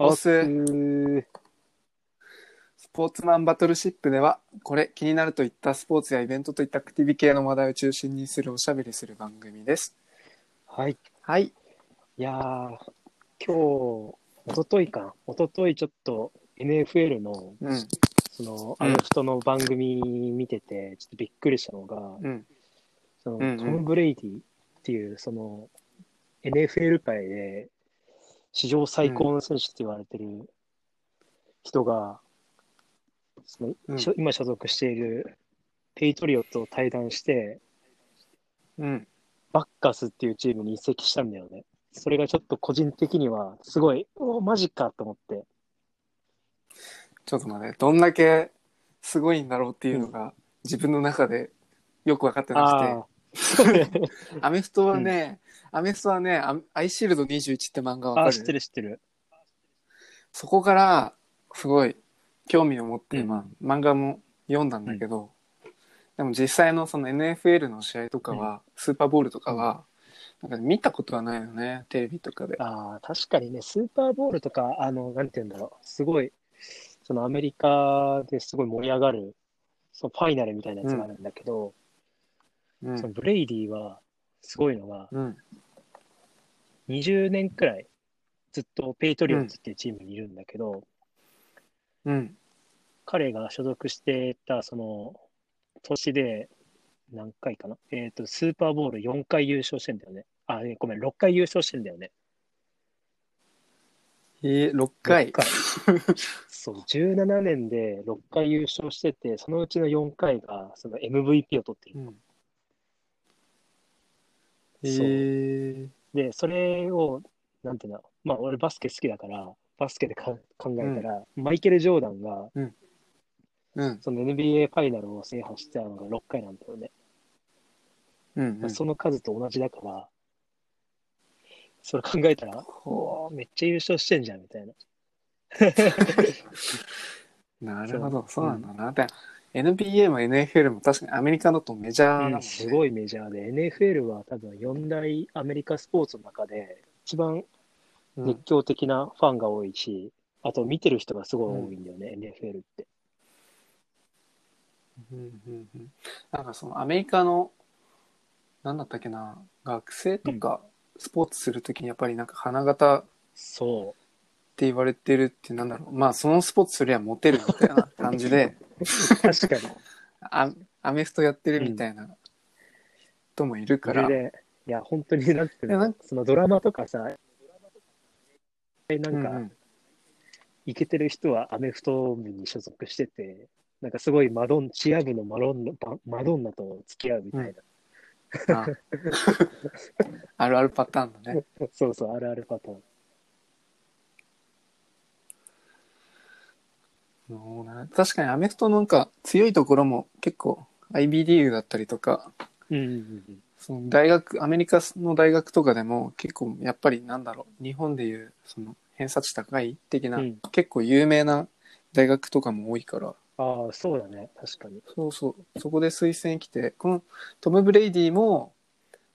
オスースポーツマンバトルシップではこれ気になるといったスポーツやイベントといったアクティビ系の話題を中心にするおしゃべりする番組です。はい。はい。いやー、今日、おとといか、おとといちょっと NFL の、うん。その、うん。アメフトの番組見てて、ちょっとびっくりしたのが、うん。その、うんうん。トム・ブレイディっていう、その、NFL 界で史上最高の選手って言われてる人が、そのうん。今所属しているペイトリオットを退団して、うん。バッカスっていうチームに移籍したんだよね。それがちょっと個人的には、すごい、おマジかと思って。ちょっと待ってどんだけすごいんだろうっていうのが自分の中でよく分かってなくて、あ アメフトはね、アメフトはねアアイシールド21って漫画わあ、かあ知ってるる知ってる。そこからすごい興味を持って、うん。まあ、漫画も読んだんだけど、でも実際のその NFL の試合とかは、スーパーボールとかは、なんか見たことはないよねテレビとかで。ああ、確かにね、スーパーボールとか、あの、なんて言うんだろう、すごい、そのアメリカですごい盛り上がる、そのファイナルみたいなやつがあるんだけど、うん。そのブレイディは、すごいのが、うん20年くらい、ずっとペイトリオッツっていうチームにいるんだけど、うん彼が所属してた、その、年で、何回かな？えっ、と、スーパーボウル4回優勝してんだよね。あ、えごめん、6回優勝してんだよね。えー、6回6回 そう、17年で6回優勝してて、そのうちの4回がその MVP を取っている。うんえー、で、それを、なんていうの、まあ、俺バスケ好きだから、バスケでか考えたら、マイケル・ジョーダンが、うん。その NBA ファイナルを制覇したのが6回なんだよね。うんうん。その数と同じだから、それ考えたら、おーめっちゃ優勝してんじゃん、みたいな。なるほど。そ そううなんだな、で NBA も NFL も確かにアメリカだとメジャーだもんね、すごいメジャーで、NFL は多分4大アメリカスポーツの中で一番うん。熱狂的なファンが多いし、あと見てる人がすごい多いんだよね、NFL って。うんうんうん。なんかそのアメリカのなんだったっけな学生とかスポーツするときにやっぱりなんか花形ってそ言われてるってなんだろう。まあそのスポーツすりゃモテるみたいな感じで。う。確かに。あアメフトやってるみたいな人もいるから、それで、いや、本当になんていうの？いやなん、そのドラマとかさ、なんか、うんうん。イケてる人はアメフト部に所属してて、なんかすごいマドン、チア部のマロンママドンナと付き合うみたいな。あ。あるあるパターンだね。そうそう、あるあるパターン。そうな確かにアメフトなんか強いところも結構 IB リーグだったりとかうんうんうんその大学アメリカの大学とかでも結構やっぱりなんだろう日本でいうその偏差値高い的な、うん。結構有名な大学とかも多いから。ああ、そうだね、確かに。そうそう。そこで推薦来てこのトム・ブレイディも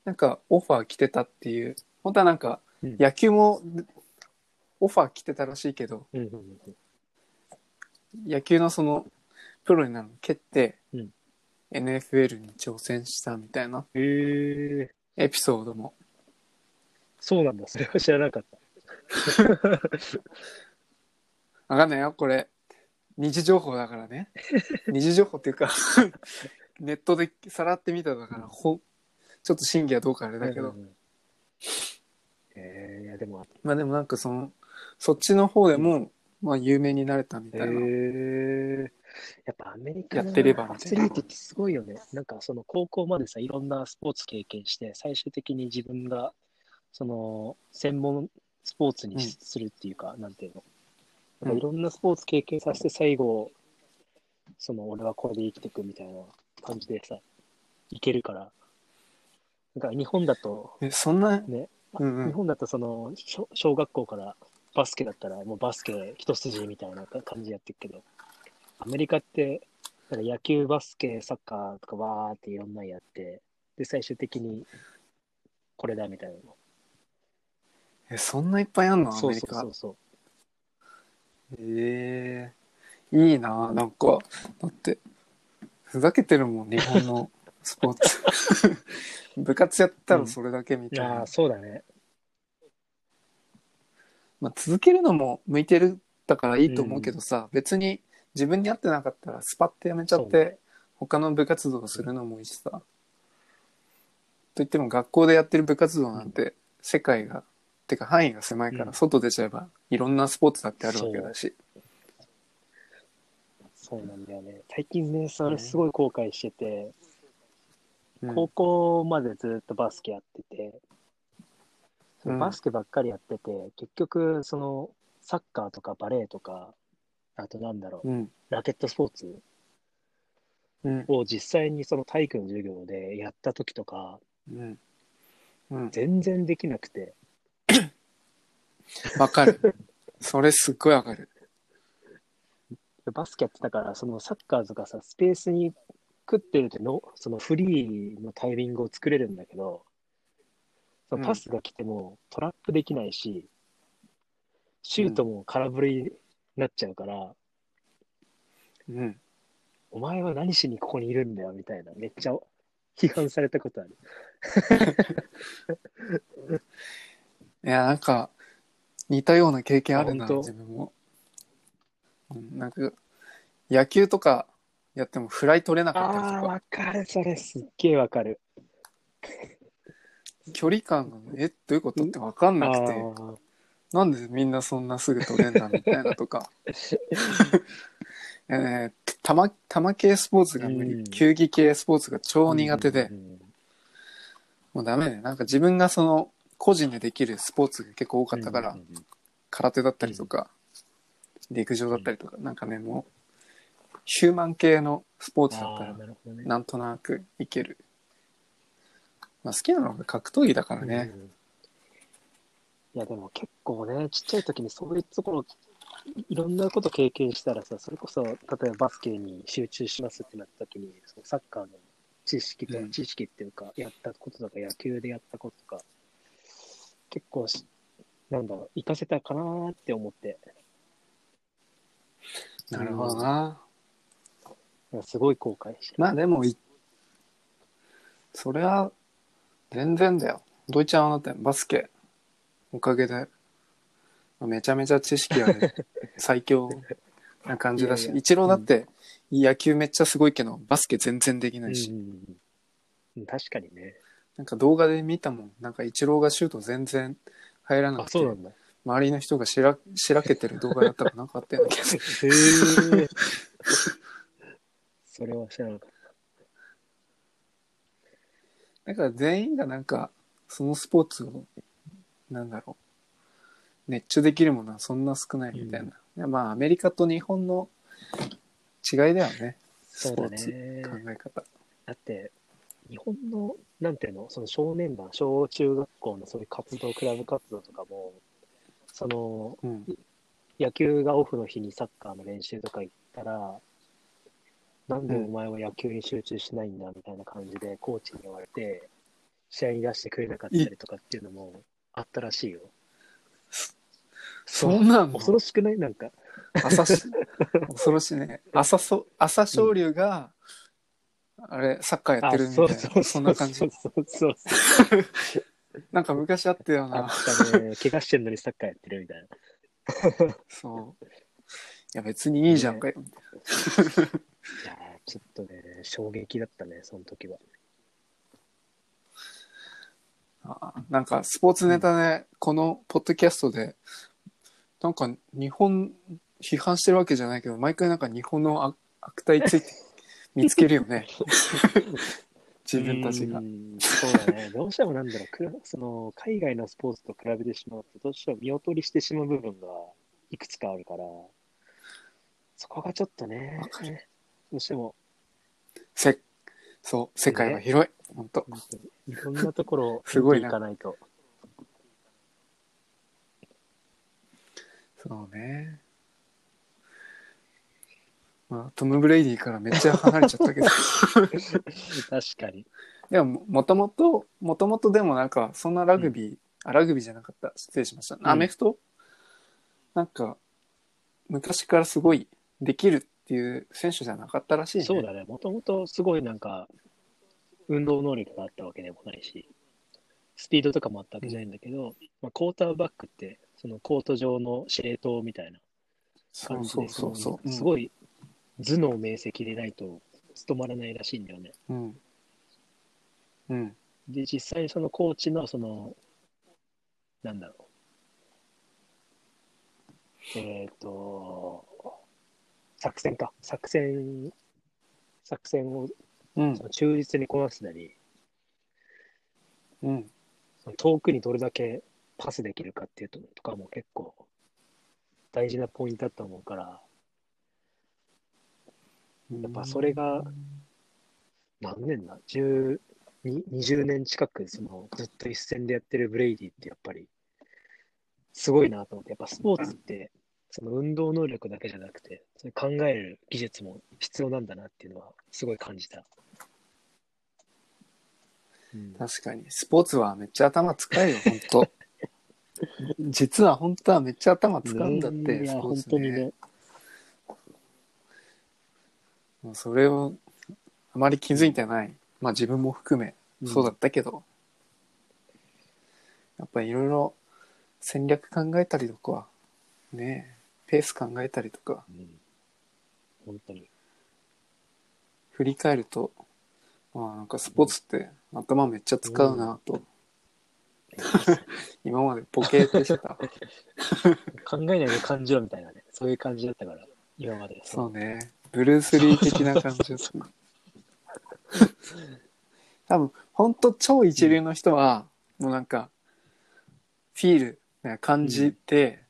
なんかオファー来てたっていう本当はなんかうん。野球もオファー来てたらしいけどうんうんうん野球のそのプロになるの蹴って、うん。NFL に挑戦したみたいなへえ、エピソードも。そうなんだ、それは知らなかった。わかんないよ。これ二次情報だからね。二次情報っていうかネットでさらってみただからほんちょっと真偽はどうかあれだけど、うんうんうん。えー、いやでも、まあでもなんかそのそっちの方でも、まあ有名になれたみえたいな、ー、やっぱアメリカのやってればみアたいなスリートってすごいよね。なんかその高校までさ、いろんなスポーツ経験して、最終的に自分がその専門スポーツにしするっていうか、なんていうの。なんかいろんなスポーツ経験させて最後、その俺はこれで生きていくみたいな感じでさ、いけるから。なんか日本だと、えそんなね、うんうん。日本だとその小小学校からバスケだったらもうバスケ一筋みたいな感じやってるけど、アメリカってなんか野球、バスケ、サッカーとかわーっていろんなのやって、で、最終的にこれだみたいなの。えそんないっぱいあんの？アそうメリカそうそうそう。ええいいななんかだってふざけてるもん日本のスポーツ 部活やったらそれだけみたいな、ああ、そうだね。まあ、続けるのも向いてるだからいいと思うけどさ、別に自分に合ってなかったらスパッてやめちゃって他の部活動をするのもいいしさ、といっても学校でやってる部活動なんて世界が、てか範囲が狭いかうん。ら外出ちゃえばいろんなスポーツだってあるわけだし、そうなんだよね。最近ね、それすごい後悔してて、うん。高校までずっとバスケやってて、バスケばっかりやってて、結局、その、サッカーとかバレーとか、あとなんだろう、うん。ラケットスポーツうん。を実際にその体育の授業でやった時とか、うん。うん。全然できなくて、わかる。それすっごいわかる。バスケやってたから、そのサッカーとかさ、スペースに食ってるとの、そのフリーのタイミングを作れるんだけど、そのパスが来てもトラップできないし、シュートも空振りになっちゃうから、うん。お前は何しにここにいるんだよみたいな、めっちゃ批判されたことある。いやなんか似たような経験あるな自分も、うん、なんか野球とかやってもフライ取れなかったりああ、とかわかる、それすっげえわかる。距離感がえどういうことって分かんなくて。あなんでみんなそんなすぐ取れんだみたいなとか。えー、球球系スポーツが無理、うん。球技系スポーツが超苦手で、うんうんもうダメねなんか自分がその個人でできるスポーツが結構多かったから、うん空手だったりとか、陸上だったりとか、なんかねもうヒューマン系のスポーツだったら。なんとなくいける、まあ、好きなのが格闘技だからね、うんいや、でも結構ね、ちっちゃい時にそういうところ、いろんなこと経験したらさ、それこそ、例えばバスケに集中しますってなった時に、そのサッカーの知識と、うん。知識っていうか、やったこととか、野球でやったこととか、結構し、なんだろう、活かせたかなーって思って、なるほどな、なん。かすごい後悔してる。まあでもいそれは全然だよ。ドイちゃんはだってバスケおかげでめちゃめちゃ知識ある 最強な感じだしいやいや。イチローだって野球めっちゃすごいけどバスケ全然できないし、うんうんうん、確かにね。なんか動画で見たもん。なんかイチローがシュート全然入らなあ、くて。周りの人がしらしらけてる動画だったかなんかあったような気がする。へえ。それは知らなかっだから全員がなんかそのスポーツをなんだろう。熱中できるものはそんな少ないみたいな、いやまあアメリカと日本の違いだよね。た。そうだスポーツね。考え方。だって、日本の、なんていうの、その少年団、小中学校のそういう活動、クラブ活動とかも、その、うん。野球がオフの日にサッカーの練習とか行ったら、なんでお前は野球に集中しないんだみたいな感じでコーチに言われて、試合に出してくれなかったりとかっていうのもあったらしいよ。そんなの？恐ろしくない？なんか。朝し 恐ろしいね朝そ朝青龍が、あれサッカーやってるみたいなそそんな感じそうそうそう。なんか昔あったよあなったね。怪我してんのにサッカーやってるみたいな。そういや別にいいじゃんかよ、いやーちょっとね、衝撃だったね、その時は。あなんかスポーツネタで、このポッドキャストで、なんか日本批判してるわけじゃないけど、毎回なんか日本の悪悪態ついて見つけるよね。自分たちがう。んそうだね。どうしてもなんだろうその、海外のスポーツと比べてしまうと、どうしても見劣りしてしまう部分がいくつかあるから、そこがちょっとねわかる、どうしても、せそう、世界は広い。本当いろんなところを すごいな見ていかないと。そうね。まあ、トム・ブレイディからめっちゃ離れちゃったけど。確かに。でも、もともと、もともとでもなんか、そんなラグビー、あ、ラグビーじゃなかった。失礼しました。んアメフト、なんか、昔からすごいできるっていう選手じゃなかったらしいね。そうだね。もともとすごいなんか、運動能力があったわけでもないし、スピードとかもあったわけじゃないんだけど、まあ、クォーターバックって、そのコート上の司令塔みたいな感じで、そうそうそう。すごい頭脳明晰でないと務まらないらしいんだよね。うん。うん。で、実際にそのコーチの、その、なんだろう。えっ、と、作戦か。作戦、作戦をうんそ。の忠実にこなすなり、うん。その遠くにどれだけパスできるかっていうととかも結構大事なポイントだと思うから、やっぱそれが何年だ ?10、に20年近くそのずっと一戦でやってるブレイディってやっぱりすごいなと思って、やっぱスポーツってその運動能力だけじゃなくて、そ考える技術も必要なんだなっていうのはすごい感じた。うん確かに。スポーツはめっちゃ頭使うよ、本当 実は本当はめっちゃ頭使うんだって、スポーツ本当にね。もうそれをあまり気づいてない。まあ自分も含め、そうだったけど、やっぱりいろいろ戦略考えたりとか、ねえペース考えたりとか、うん本当に。振り返ると、まあなんかスポーツって頭めっちゃ使うなと、今までポケーってしてた。考えないで感じろみたいなね、そういう感じだったから、今まで。そうね。ブルース・リー的な感じですね。多分、ほんと超一流の人は、もうなんか、フィール、ね感じて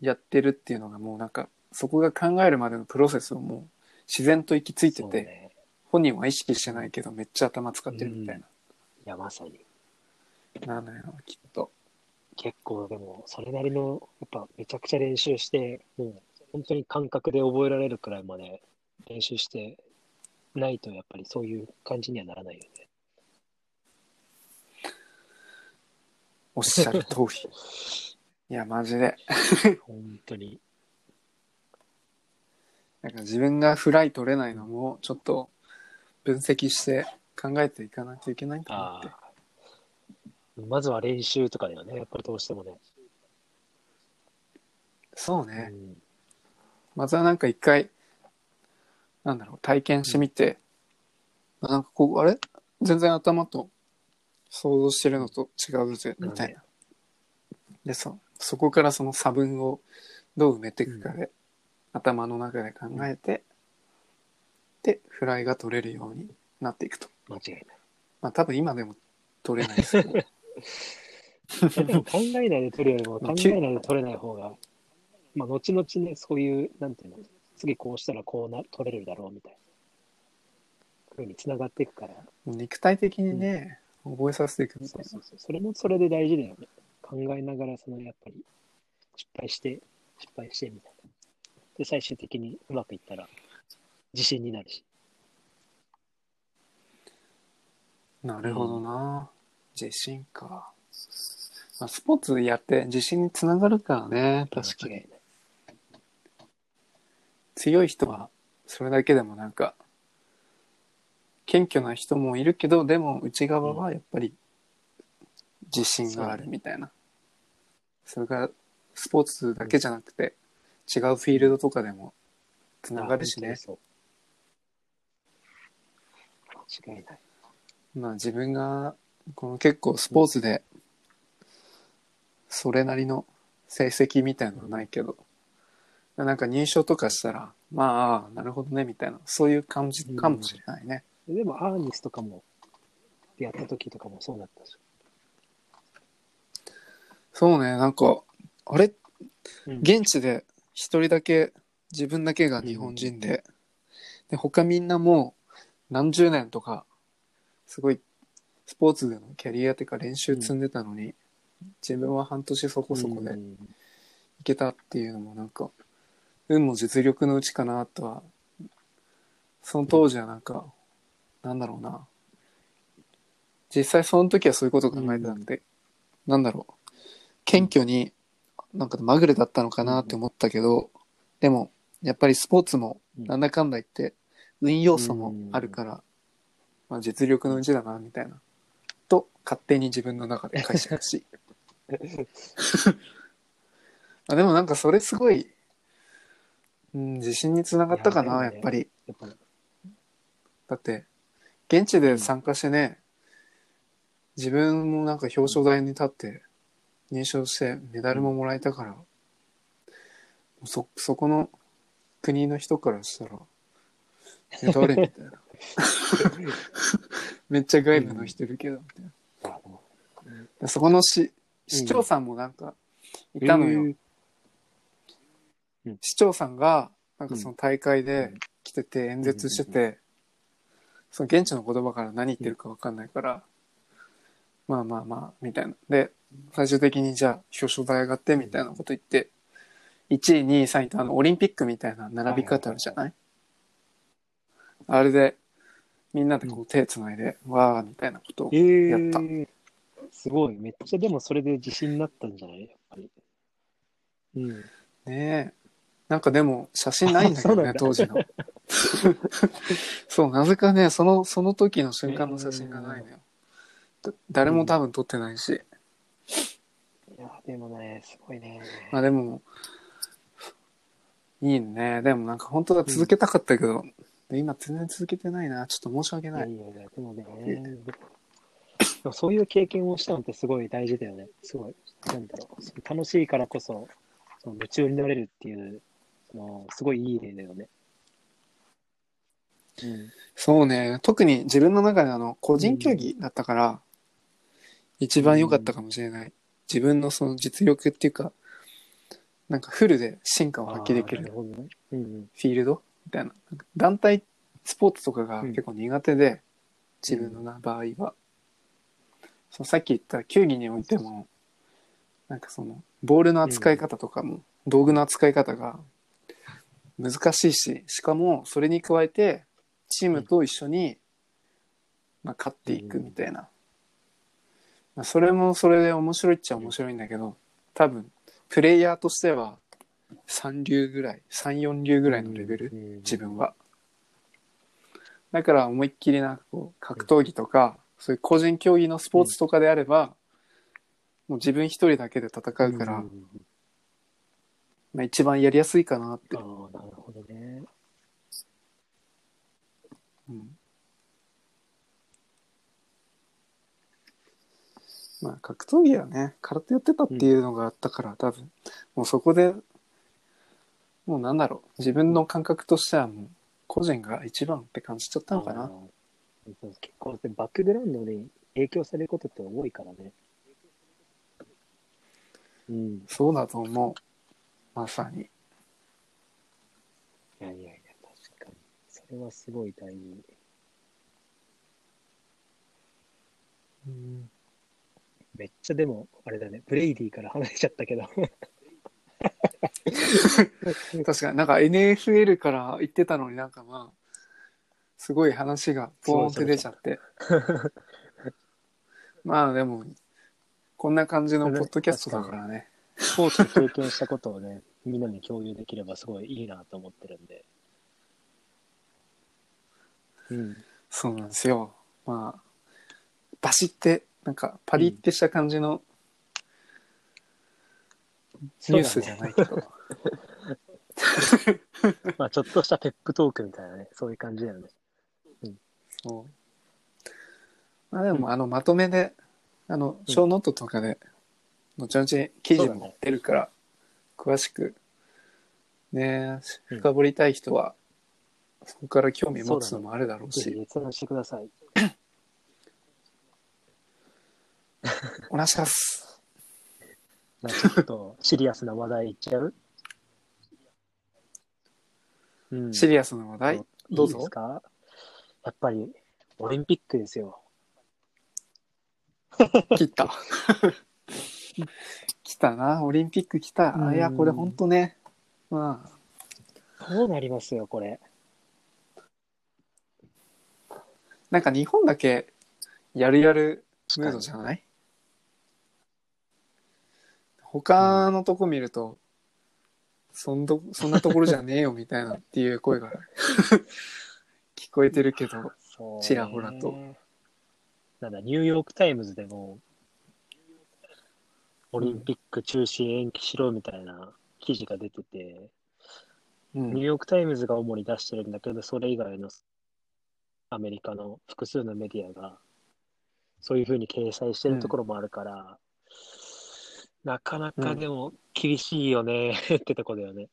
やってるっていうのがもうなんか、そこが考えるまでのプロセスをもう自然と行き着いてて、そうね。本人は意識してないけどめっちゃ頭使ってるみたいいや、まさに。な。なのよ、きっと。結構でも、それなりの、やっぱめちゃくちゃ練習して、もう本当に感覚で覚えられるくらいまで練習してないと、やっぱりそういう感じにはならないよね。おっしゃる通り。いや、マジで。本当に。なんか自分がフライ取れないのも、ちょっと分析して考えていかないといけないんだなって。まずは練習とかだよね、やっぱりどうしてもね。そうね。うんまずはなんか一回、なんだろう、体験してみて、あなんかこう、あれ？全然頭と想像してるのと違うぜ、みたいな。で、そ、そこからその差分をどう埋めていくかで、頭の中で考えて、で、フライが取れるようになっていくと。間違いない。まあ多分今でも取れないですけど、でも考えないで取るよりも考えないで取れない方が、まあ、後々ね、そういう、なんていうの、次こうしたらこうな取れるだろうみたいな、ふうに繋がっていくから、肉体的にね、覚えさせていくみたいな。そうそうそう、それもそれで大事だよね。考えながら、そのやっぱり、失敗して、失敗してみたいな。で、最終的にうまくいったら、自信になるし。なるほどな、自信か。まあ、スポーツやって自信につながるからね、確かに。強い人はそれだけでもなんか、謙虚な人もいるけど、でも内側はやっぱり自信があるみたいな。それがスポーツだけじゃなくて、違うフィールドとかでもつながるしね。間違いない。まあ自分がこの結構スポーツでそれなりの成績みたいなのはないけど、なんか入賞とかしたらまあなるほどねみたいなそういう感じかもしれないね、でも、アーニスとかも、やった時とかもそうだったし。そうねなんかあれ？うん。現地で一人だけ自分だけが日本人で,、で他みんなもう何十年とかすごいスポーツでのキャリアっていうか練習積んでたのに、自分は半年そこそこでうんいけたっていうのもなんか運も実力のうちかなとはその当時はなんか、なんだろうな。実際その時はそういうことを考えてたんで、なんだろう謙虚になんかまぐれだったのかなって思ったけど、でも、やっぱりスポーツもうんなんだかんだ言って、運要素もあるから、まあ実力のうちだな、みたいな。と、勝手に自分の中で解釈し。あでもなんかそれすごい、うん、自信につながったかな。やっぱりだって、現地で参加してね、自分もなんか表彰台に立って、入賞してメダルももらえたから、そ、そこの国の人からしたら、え、誰みたいな。めっちゃ外部の人いるけど、みたいな。あでもでそこの市、市長さんもなんか、いたのよ。へー市長さんが、なんかその大会うでん。来てて演説してて、その現地の言葉から何言ってるか分かんないから、まあまあまあ、みたいな。で、最終的にじゃあ表彰台上がってみたいなこと言って、1位、2位、3位とあのオリンピックみたいな並び方あるじゃない？あれで、みんなでこう手つないで、わーみたいなことをえー、やったすごい。めっちゃでもそれで自信になったんじゃない？やっぱり。うん。ねえ。なんかでも写真ないんだけどね、当時の。そう、なぜかね、その、その時の瞬間の写真がないのよ。だ誰も多分撮ってないし。いや、でもね、すごいね。まあでも、いいね。でもなんか本当は続けたかったけど、で今全然続けてないな。ちょっと申し訳ない。いやいやいや、でもね、でもそういう経験をしたのってすごい大事だよね。すごい、なんだろう。楽しいからこそ、その夢中になれるっていう、そのすごいいい例だよね。うん。そうね。特に自分の中であの、個人競技だったから、一番良かったかもしれない。自分のその実力っていうか、なんかフルで進化を発揮できるるね。うんうん。フィールドみたいな。な団体スポーツとかが結構苦手で、自分のな場合は。そのさっき言った球技においても、なんかその、ボールの扱い方とかも、道具の扱い方が難しいし、しかもそれに加えて、チームと一緒に、まあ、勝っていくみたいな。まあ、それもそれで面白いっちゃ面白いんだけど、多分、プレイヤーとしては、3流ぐらい、3、4流ぐらいのレベル、うん自分は。だから思いっきりなんかこう、格闘技とか、そういう個人競技のスポーツとかであれば、もう自分一人だけで戦うから、まあ一番やりやすいかなってあ。あ、なるほどね。うんまあ格闘技はね、空手やってたっていうのがあったから、多分、もうそこで、もうなんだろう、自分の感覚としてはもう、個人が一番って感じちゃったのかな。結構バックグラウンドに影響されることって多いからね。うん。そうだと思う。まさに。いやいやいや、確かに。それはすごい大事。めっちゃでも、あれだね、ブレイディから離れちゃったけど。確かになんか NFL から言ってたのになんかまあ、すごい話がポーンって出ちゃって。まあでも、こんな感じのポッドキャストだからね。スポーツで経験したことをね、みんなに共有できればすごいいいなと思ってるんで。うん。そうなんですよ。まあ、バシって、なんかパリってした感じのニュースじゃないけど。まあちょっとしたペップトークみたいなね、そういう感じだよね。そう。まあでも、あの、まとめで、あの、ショーノートとかで、後々記事も出るから、詳しく、ね、うん深掘りたい人は、そこから興味持つのもあるだろうし、閲覧してください。お願いします。まあちょっとシリアスな話題いっちゃう？うん。シリアスな話題、どうぞいいですか？やっぱり、オリンピックですよ。切った。来たな、オリンピック来た。あいや、うんこれほんとね、まあ、どうなりますよ、これ？なんか日本だけやるやるムードじゃない？他のとこ見ると、そんどそんなところじゃねえよみたいなっていう声が 聞こえてるけど、ちらほらと。なんだ、ニューヨークタイムズでも、オリンピック中止延期しろみたいな記事が出てて、うんニューヨークタイムズが主に出してるんだけど、それ以外のアメリカの複数のメディアが、そういうふうに掲載してるところもあるから、なかなかでも厳しいよね ってとこだよね。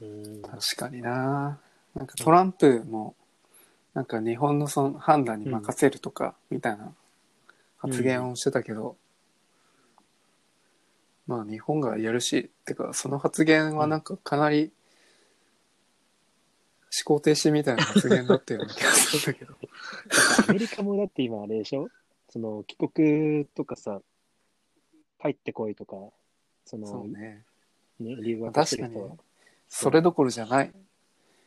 うん。確かにな。なんかトランプもなんか日本のその判断に任せるとかみたいな発言をしてたけど、まあ日本がやるしってかその発言はなんかかなり思考停止みたいな発言だったような気がするんだけど。なんかアメリカもだって今あれでしょ？その帰国とかさ、帰ってこいとか、その、そうね。ね、留学してる人は。確それどころじゃない。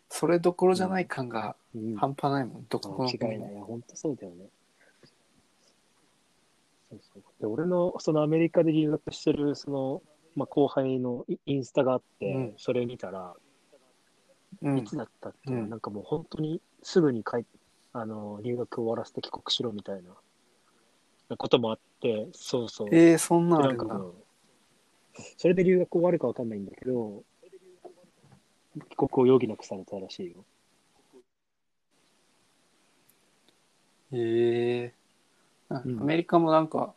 それどころじゃない感がうん、半端ないもんどこの違い国も。ない。本当そうだよね。そうそう。で俺のそのアメリカで留学してるその、まあ、後輩のイインスタがあって、うん。それ見たら、うん。いつだったっけ、うん。なんかもう本当にすぐに帰っあの留学終わらせて帰国しろみたいなこともあって、そうそう。えー、そんなんあるんだ。それで留学終わるかわかんないんだけど、帰国を余儀なくされたらしいよ。へえアうん。メリカもなんか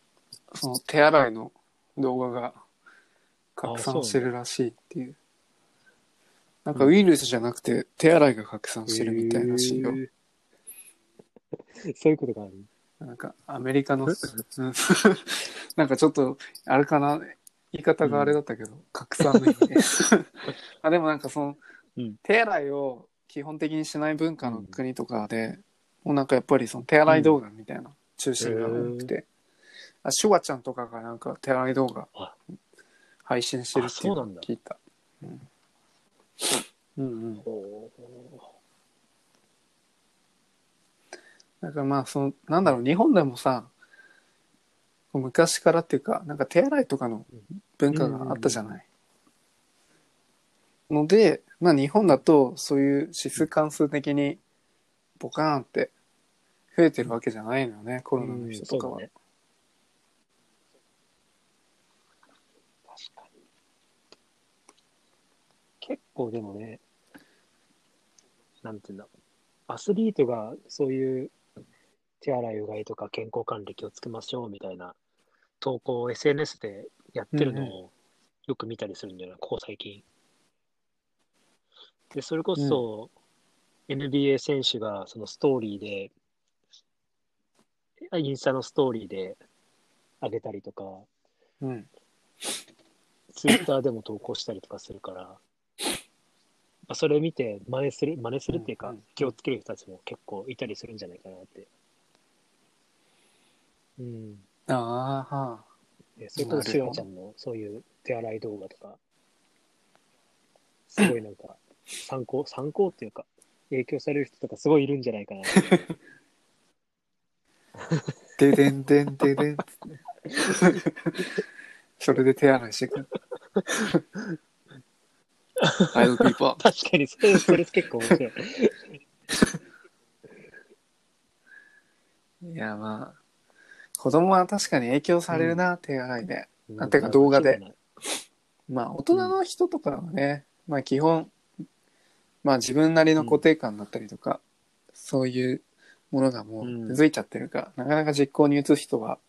その手洗いの動画が拡散してるらしいっていう。なんかウイルスじゃなくて手洗いが拡散してるみたいらしいよ、へー。そういうことがある。なんかアメリカのうん なんかちょっとあれかな。言い方があれだったけど、拡散の意味。で あでもなんかその、うん。手洗いを基本的にしない文化の国とかで、もうなんかやっぱりその手洗い動画みたいな中心が多くて、あシュワちゃんとかがなんか手洗い動画あ配信してるっていう聞いた。うん。う。んうん。ほだからまあそのなんだろう日本でもさ昔からっていうかなんか手洗いとかの文化があったじゃない。のでまあ日本だとそういう指数関数的にボカーンって増えてるわけじゃないのよねコうロナの人とかは。うん確かに。結構でもね、なんていうんだ、アスリートがそういう手洗いうがいとか健康管理気をつけましょうみたいな投稿を SNS でやってるのをよく見たりするんだよな、ここ最近。で、それこそ、NBA 選手がそのストーリーで、インスタのストーリーで上げたりとか、うんツイッターでも投稿したりとかするから、まあ、それを見て真似する、真似するっていうか気をつける人たちも結構いたりするんじゃないかなって。うん。ああはあでそれこそシュワちゃんのそういう手洗い動画とか、すごいなんか、参考、参考っていうか、影響される人とかすごいいるんじゃないかなって。ででんでんででん それで手洗いしてくる。アイドルピーポー。確かにそれ、それ結構面白い。いやまあ子供は確かに影響されるな、手洗いで。あてか動画で。まあ大人の人とかはね、まあ基本まあ自分なりの固定観だったりとか、そういうものがもううん。根付いちゃってるから、なかなか実行に移す人は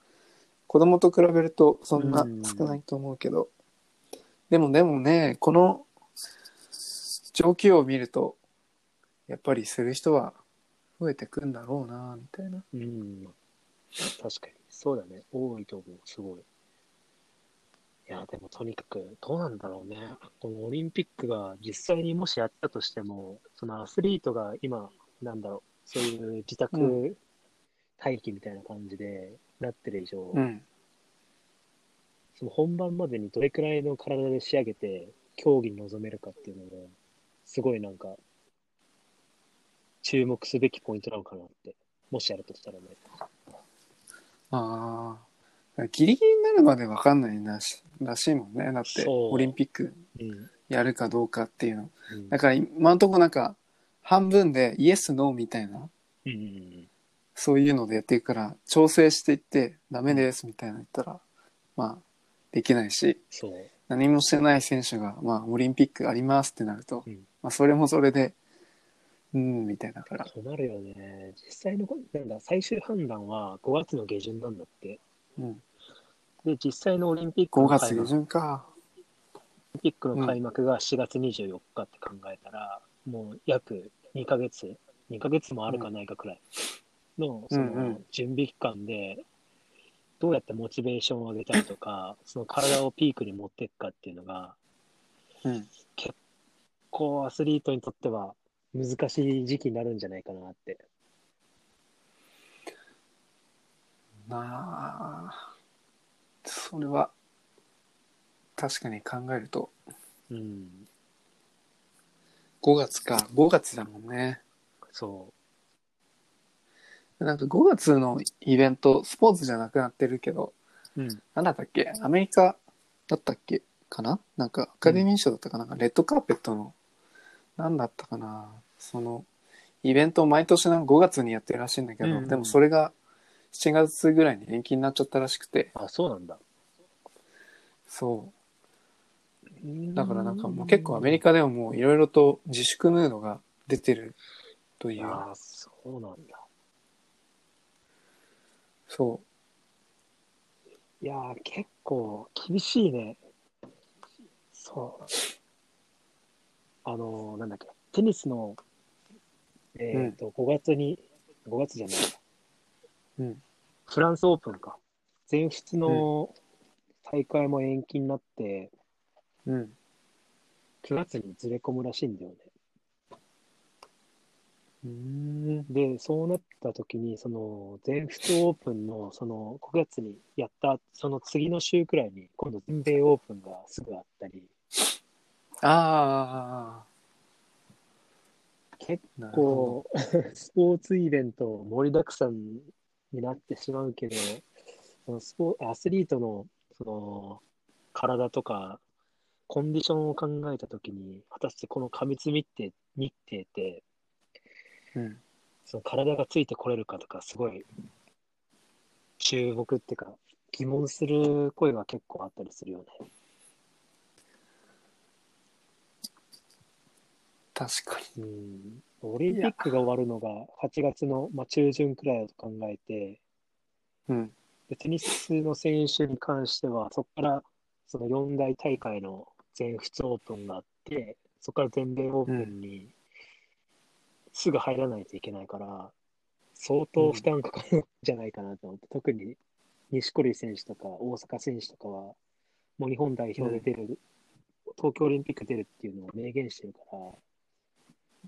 子供と比べるとそんなうん。少ないと思うけど、でもでもねこの状況を見るとやっぱりする人は増えてくんだろうなみたいな。うん。確かに。そうだね。多いと思う。すごい。いや、でもとにかく、どうなんだろうね。このオリンピックが実際にもしやったとしても、そのアスリートが今、なんだろう、そういう自う宅待機みたいな感じでなってる以上、うん。その本番までにどれくらいの体で仕上げて、競技に臨めるかっていうのも、すごいなんか、注目すべきポイントなのかなって、もしやるとしたらね。ああ。ギリギリになるまで分かんないなしらしいもんねだってそうオリンピックうん。やるかどうかっていうのうんだから今のところなんか半分でイエスノーみたいなうん。そういうのでやっていくから調整していってダメですみたいなの言ったらまあできないしそう。何もしてない選手がまあオリンピックありますってなると、うんまあそれもそれでうんみたいだから。そうなるよね。実際のこ、なんだ、最終判断は5月の下旬なんだって。うん。で、実際のオリンピック5の月下開幕旬か。オリンピックの開幕が4月24日って考えたら、もう約2ヶ月、2ヶ月もあるかないかくらいの、そうんうん。の準備期間で、どうやってモチベーションを上げたりとか、その体をピークに持っていくかっていうのが、うん。こうアスリートにとっては難しい時期になるんじゃないかなって。まあそれは確かに考えると。うん、5月か。5月だもんね。そなんか5月のイベントスポーツじゃなくなってるけどう。うん。なんだったっけ？アメリカだったっけかな？なんかアカデミー賞だったかな、なんかレッドカーペットのなんだったかな？そのイベントを毎年なんか5月にやってるらしいんだけど、うんうんでもそれが7月ぐらいに延期になっちゃったらしくてあ、そうなんだ。そうだからなんかもう結構アメリカではもういろいろと自粛ムードが出てるというああ、そうなんだ。そいやー、結構厳しいね。そう。あのーなんだっけ、テニスの、えっ、と、5月に、5月じゃない、ううん。フランスオープンか。全仏の大会も延期になって、うん。9月にずれ込むらしいんだよね。うん。で、そうなった時に、その、全仏オープンの、その、9月にやった、その次の週くらいに、今度全米オープンがすぐあったり、あ結あなるほ構、スポーツイベント盛りだくさんになってしまうけど、そのスポアスリートのその体とかコンディションを考えたときに、果たしてこの過密日程日程って、どうんその体がついてこれるかとか、すごい注目っていうか、疑問する声が結構あったりするよね。確かうん、オリンピックが終わるのが8月の、まあ、中旬くらいだと考えて、にうん。でテニスの選手に関しては、そこからその四大大会の全仏オープンがあって、そこから全米オープンにすぐ入らないといけないから、相当負担かかるんじゃないかなと思って、特に錦織選手とか大阪選手とかは、もう日本代表で出る、東京オリンピック出るっていうのを明言してるから、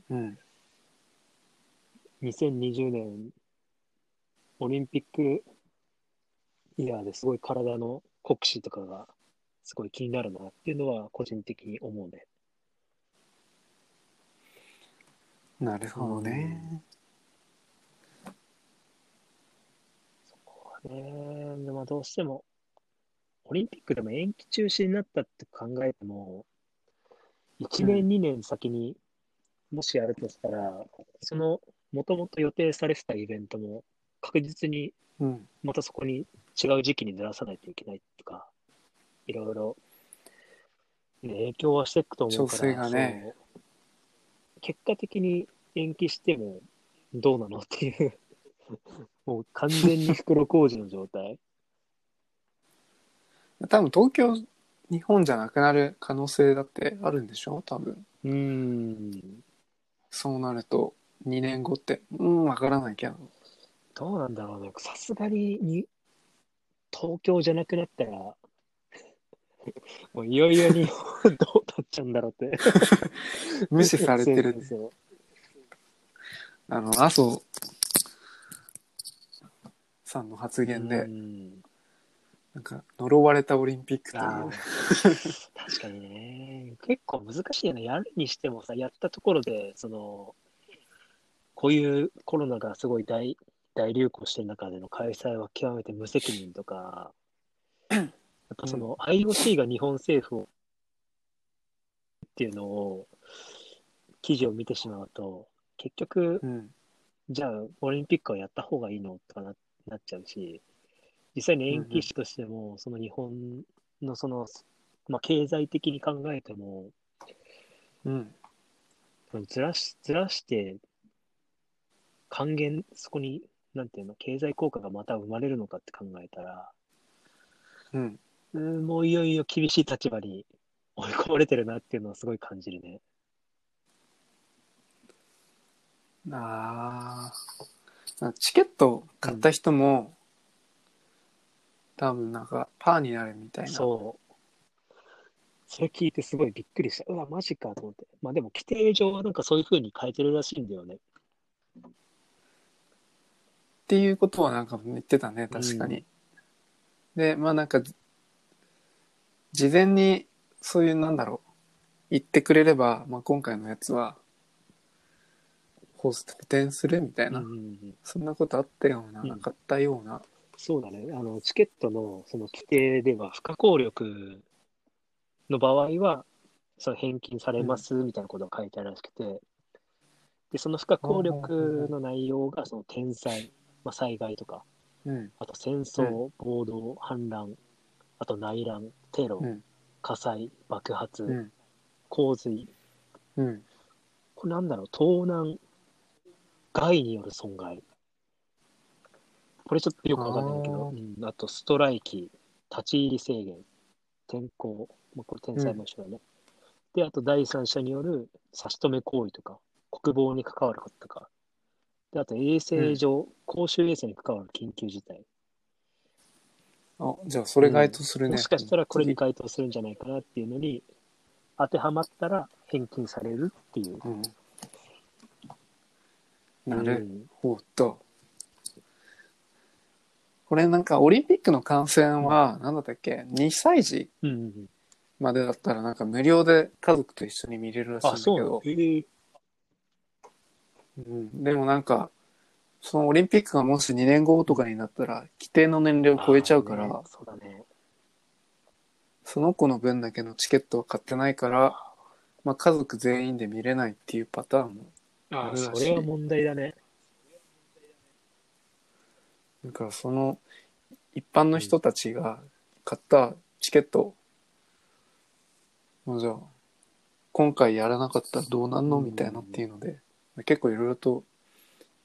うん2020年オリンピックイヤーですごい体の酷使とかがすごい気になるなっていうのは個人的に思うね。なるほどね。そこはね、でまあどうしてもオリンピックでも延期中止になったって考えても、1年、2年先にもしやるとしたら、そのもともと予定されてたイベントも確実にうん。またそこに違う時期にずらさないといけないとか、いろいろ、ね、影響はしていくと思うから、調整がね結果的に延期してもどうなのっていう、もう完全に袋小路の状態。多分東京、日本じゃなくなる可能性だってあるんでしょ？多分。うーん、そうなると、2年後って、うん、わからないけど。どうなんだろうね。さすがにに東京じゃなくなったら、もういよいよ日 本どうなっちゃうんだろうって。無視されてるそうそうあの、麻生さんの発言で、うんなんか、呪われたオリンピックといあうー。確かにね。結構難しいよね。やるにしてもさ、やったところで、その、こういうコロナがすごい大大流行してる中での開催は極めて無責任とか、っぱその IOC が日本政府をっていうのを記事を見てしまうと結局うん。じゃあオリンピックはやった方がいいのとかななっちゃうし実際に延期したとしても、その日本のその、まあ、経済的に考えてもうん。ずらしずらして還元そこになんていうの経済効果がまた生まれるのかって考えたらうん。うんもういよいよ厳しい立場に追い込まれてるなっていうのはすごい感じるね。ああ。チケット買った人も、多分なんかパーになるみたいな。そう。それ聞いてすごいびっくりした。うわ、マジかと思って。まあでも規定上はなんかそういう風に変えてるらしいんだよね。っていうことはなんか言ってたね、確かに。で、まあなんか、事前にそういうなんだろう、言ってくれれば、まあ今回のやつは、ホスト補填するみたいな、うんうんうんそんなことあったような、うんなかったような。そうだね。あの、チケットのその規定では不可抗力の場合は、その返金されますみたいなことが書いてあるらしくて、で、その不可抗力の内容が、その天災、まあ、災害とか、うん。あと戦争、暴動、反乱、あと内乱、テロ、うん。火災、爆発、うん。洪水、うん。これなんだろう、盗難、害による損害。これちょっとよくわかんないけど、あうんあとストライキ、立ち入り制限、天候、まあ、これ天災も一緒だね。で、あと第三者による差し止め行為とか、国防に関わることとか、で、あと衛生上、公衆衛生に関わる緊急事態。あ、じゃあそれ該当するね。もしかしたらこれに該当するんじゃないかなっていうのに、当てはまったら返金されるっていう。うん。なるうんほど。これなんかオリンピックの観戦は、なんだったっけ ?2 歳児うんうんうん。までだったらなんか無料で家族と一緒に見れるらしいんあ、だけど、へえうん、でもなんか、そのオリンピックがもし2年後とかになったら、規定の年齢を超えちゃうから、あーねそうだね。その子の分だけのチケットを買ってないから、まあ家族全員で見れないっていうパターンも。ああるらしいそれは問題だね。だからその、一般の人たちが買ったチケット、もうじゃあ、今回やらなかったらどうなんのみたいなっていうので、結構いろいろと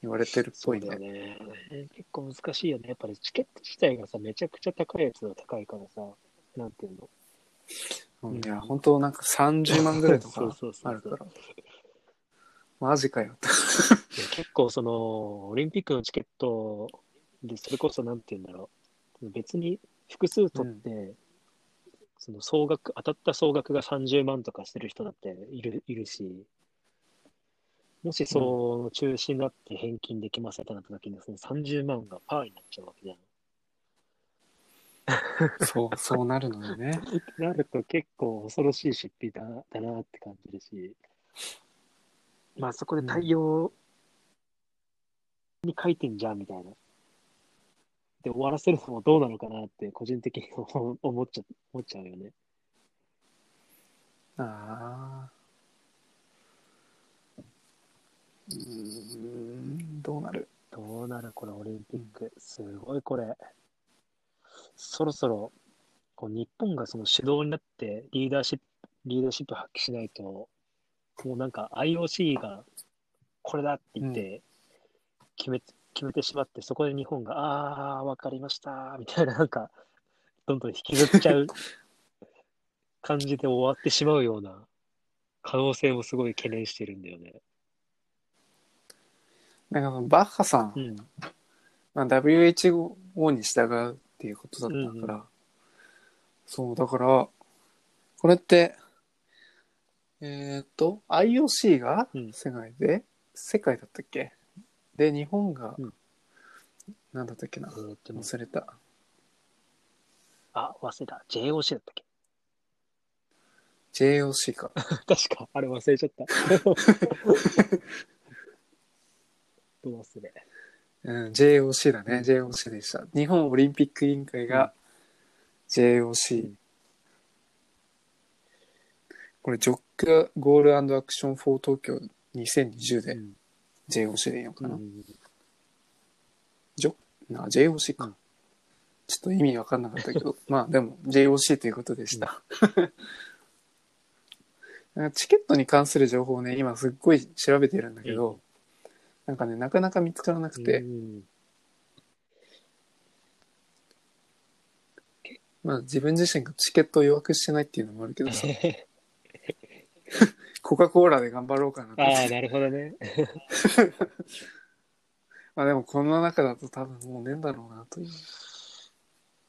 言われてるっぽいね。ね。結構難しいよね。やっぱりチケット自体がさ、めちゃくちゃ高いやつが高いからさ、なんていうの。うんいや、本当なんか30万ぐらいとか あるから。マジかよ 結構その、オリンピックのチケットで、それこそなんていうんだろう。別に複数取って、その総額、当たった総額が30万とかしてる人だっているいるし、もしその中止になって返金できませんってなった時に、その30万がパーになっちゃうわけじゃん。そう、そうなるのよね。なると結構恐ろしい出費だだなって感じるし、まあそこで対応に書いてんじゃんみたいな。で、終わらせるのもどうなのかなって個人的に思思っちゃ思っちゃうよね。ああ。うーん、どうなる？どうなるこれオリンピック。すごいこれ。そろそろ、こう日本がその主導になってリーダーシップ、リーダーシップ発揮しないと、もうなんか IOC がこれだって言って決め、決めてしまって、そこで日本が、ああー、わかりました、みたいな、なんか、どんどん引きずっちゃう 感じで終わってしまうような可能性もすごい懸念してるんだよね。なんかバッハさん、うん。まあ、WHO に従うっていうことだったから、うんそう、だから、これって、えーっと、IOC がうん世界で、世界だったっけ？で、日本が、うんなんだったっけな？えーでも忘れた。あ、忘れた。JOC だったっけ？JOC か。確か、あれ忘れちゃった。どう忘れ。うん、JOC だね。JOC でした。日本オリンピック委員会が JOC、うんこれジョックゴールアクション4東京2020でうん JOC でいいのかな、うん。な JOC か、うん。ちょっと意味わかんなかったけど。まあでも JOC ということでした、チケットに関する情報をね今すっごい調べてるんだけど、うん。なんかねなかなか見つからなくて、うん。まあ自分自身がチケットを予約してないっていうのもあるけどさ コカ・コーラで頑張ろうかなとああ、なるほどね。まあでもこの中だと多分もうねえんだろうなという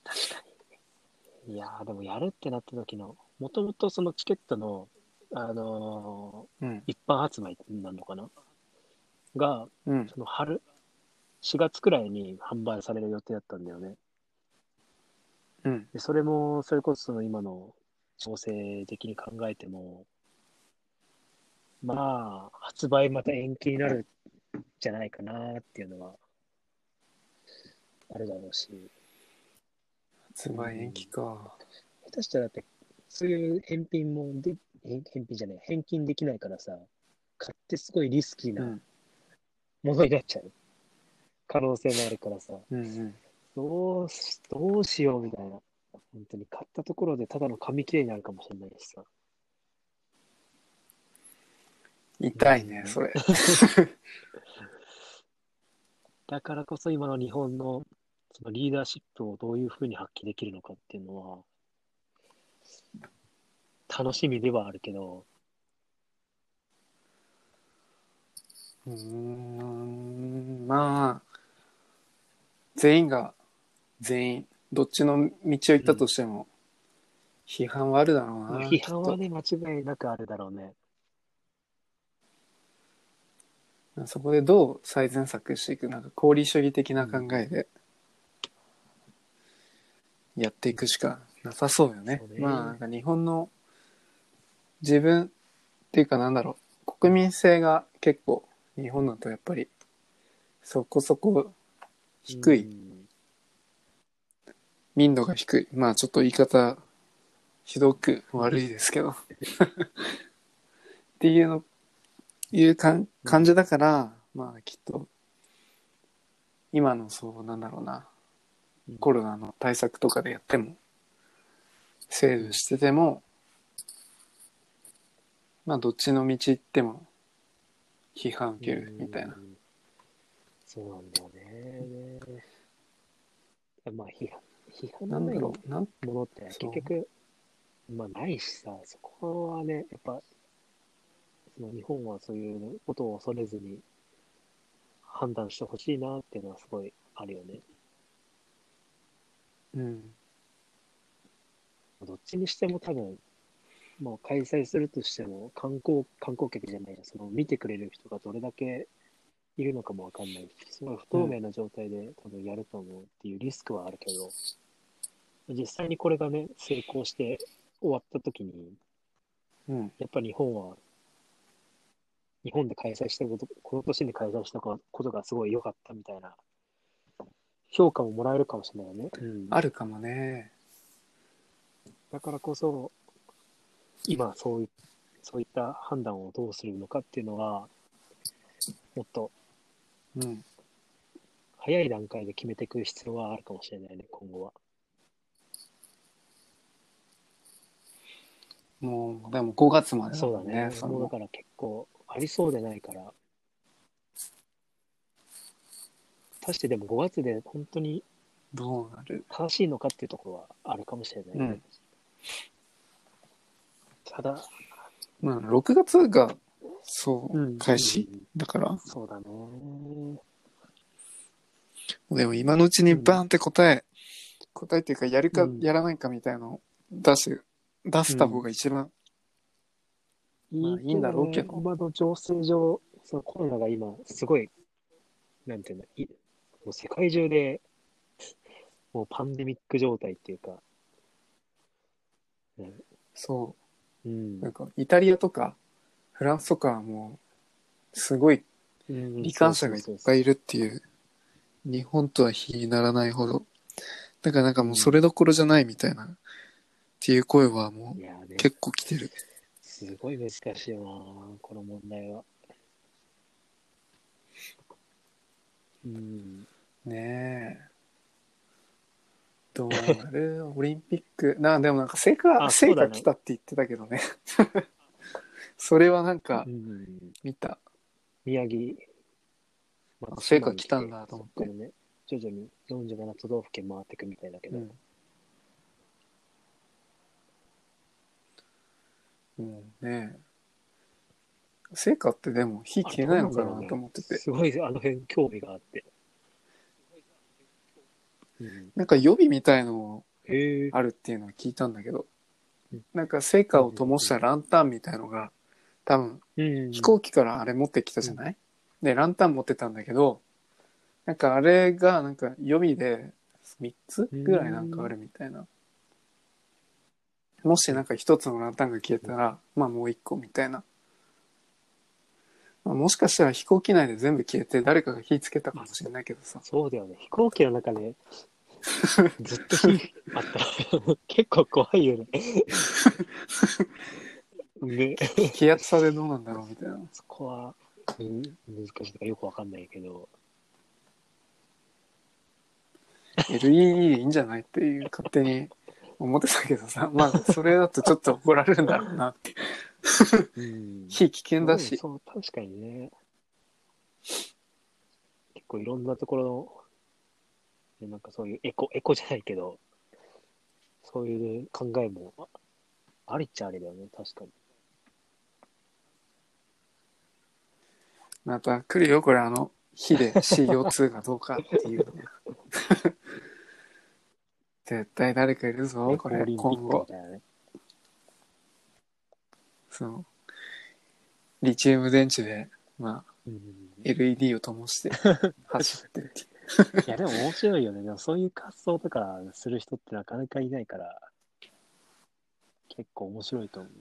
確かに。いやー、でもやるってなった時の、もともとそのチケットの、あのうんー一般発売になるのかな？が、うんその春、4月くらいに販売される予定だったんだよね。うんでそれも、それこそその今の情勢的に考えても、まあ、発売また延期になるんじゃないかなっていうのは、あるだろうし、発売延期か。下手したらだって、そういう返品もで、返返品じゃない、返金できないからさ、買ってすごいリスキーうなん。ものになっちゃう。可能性もあるからさ、うんうん。どうし、どうしようみたいな。本当に買ったところでただの紙切れになるかもしれないしさ。痛いねそれ。だからこそ今の日本のそのリーダーシップをどういうふうに発揮できるのかっていうのは、楽しみではあるけど、うーんまあ全員が全員どっちの道を行ったとしても、批判はあるだろうな批判はきね、間違いなくあるだろうね。っとそこでどう最善策していくなんか功利主義的な考えでやっていくしかなさそうよね。ね。まあなんか日本の自分っていうかなんだろう。国民性が結構日本だとやっぱりそこそこ低い、うん。民度が低い。まあちょっと言い方、ひどく悪いですけど。っていうの、いうかん感じだから、まあきっと、今のそうなんだろうな、コロナの対策とかでやっても、制度してても、まあどっちの道行っても批判受けるみたいな。う。ん。そうなんだよね。まあ、批判、批判なんだのないもろう、なんのって結局、まあないしさ、そこはね、やっぱ、その日本はそういうことを恐れずに判断してほしいなっていうのはすごいあるよね。うん。どっちにしても多分、もう開催するとしても観光、観光客じゃないや、その見てくれる人がどれだけいるのかもわかんないし、すごい不透明な状態で多分やると思うっていうリスクはあるけど、実際にこれがね、成功して終わった時に、うん。やっぱ日本は、日本で開催したこと、この年に開催したことがすごい良かったみたいな、評価ももらえるかもしれないよね。うんあるかもね。だからこそ、今そうい、そういった判断をどうするのかっていうのは、もっとうん。早い段階で決めていく必要はあるかもしれないね、今後は。もう、でも5月までそうだね。そだから結構ありそうでないから。果たしてでも5月で本当にどうなる正しいのかっていうところはあるかもしれないね。うんただ、まあ、6月が、そう、うん開始うんだから、そうだね。でも今のうちにバーンって答え、答えっていうか、やるか、うんやらないかみたいなのを出し、出した方が一番、まあいいんだろうけど。今の情勢上、そのコロナが今、すごい、なんていうの、いもう世界中で、もうパンデミック状態っていうか、そう。ん。う、なんか、イタリアとか、フランスとかはもう、すごいうん罹患者がいっぱい。いいるっていう、日本とは比にならないほど。だからなんかもうそれどころじゃないみたいな、っていう声はもう、結構来てる。すごい難しいよな、この問題は。うん。ねえ。どうなる？オリンピック。な、でもなんか成果、成あそうだね果来たって言ってたけどね。それはなんかうん、見た。宮城、まあ成果来たんだと思って徐々に47都道府県回っていくみたいだけど、うん。もうね成果ってでも火消えないのかなと思ってて。すごいあの辺興味があって。うん、なんか予備みたいの。あるっていうのを聞いたんだけど。うん、なんか成果を灯したランタンみたいのが、多分うん。飛行機からあれ持ってきたじゃない、で、ランタン持ってたんだけど、なんかあれがなんか予備で3つぐらいなんかあるみたいな。もしなんか一つのランタンが消えたら、まあもう一個みたいな。まあ、もしかしたら飛行機内で全部消えて誰かが火つけたかもしれないけどさ。そうだよね。飛行機の中で ずっと火あったら 結構怖いよね。ね、気圧差でどうなんだろうみたいな。そこは、うん、難しいとかよくわかんないけど、LED いいんじゃないっていう勝手に思ってたけどさ。まあそれだとちょっと怒られるんだろうなって。うん 火危険だし。そう、確かにね。結構いろんなところの、ねなんかそういうエコ、エコじゃないけど、そういう考えもあありっちゃありだよね、確かに。また来るよ、これあの、火で CO2 がどうかっていうの。絶対誰かいるぞ、これ、今後。そう。リチウム電池で、まあ、うん、LED を灯して 走ってっていや、でも面白いよね。でもそういう活動とかする人ってなかなかいないから、結構面白いと思う。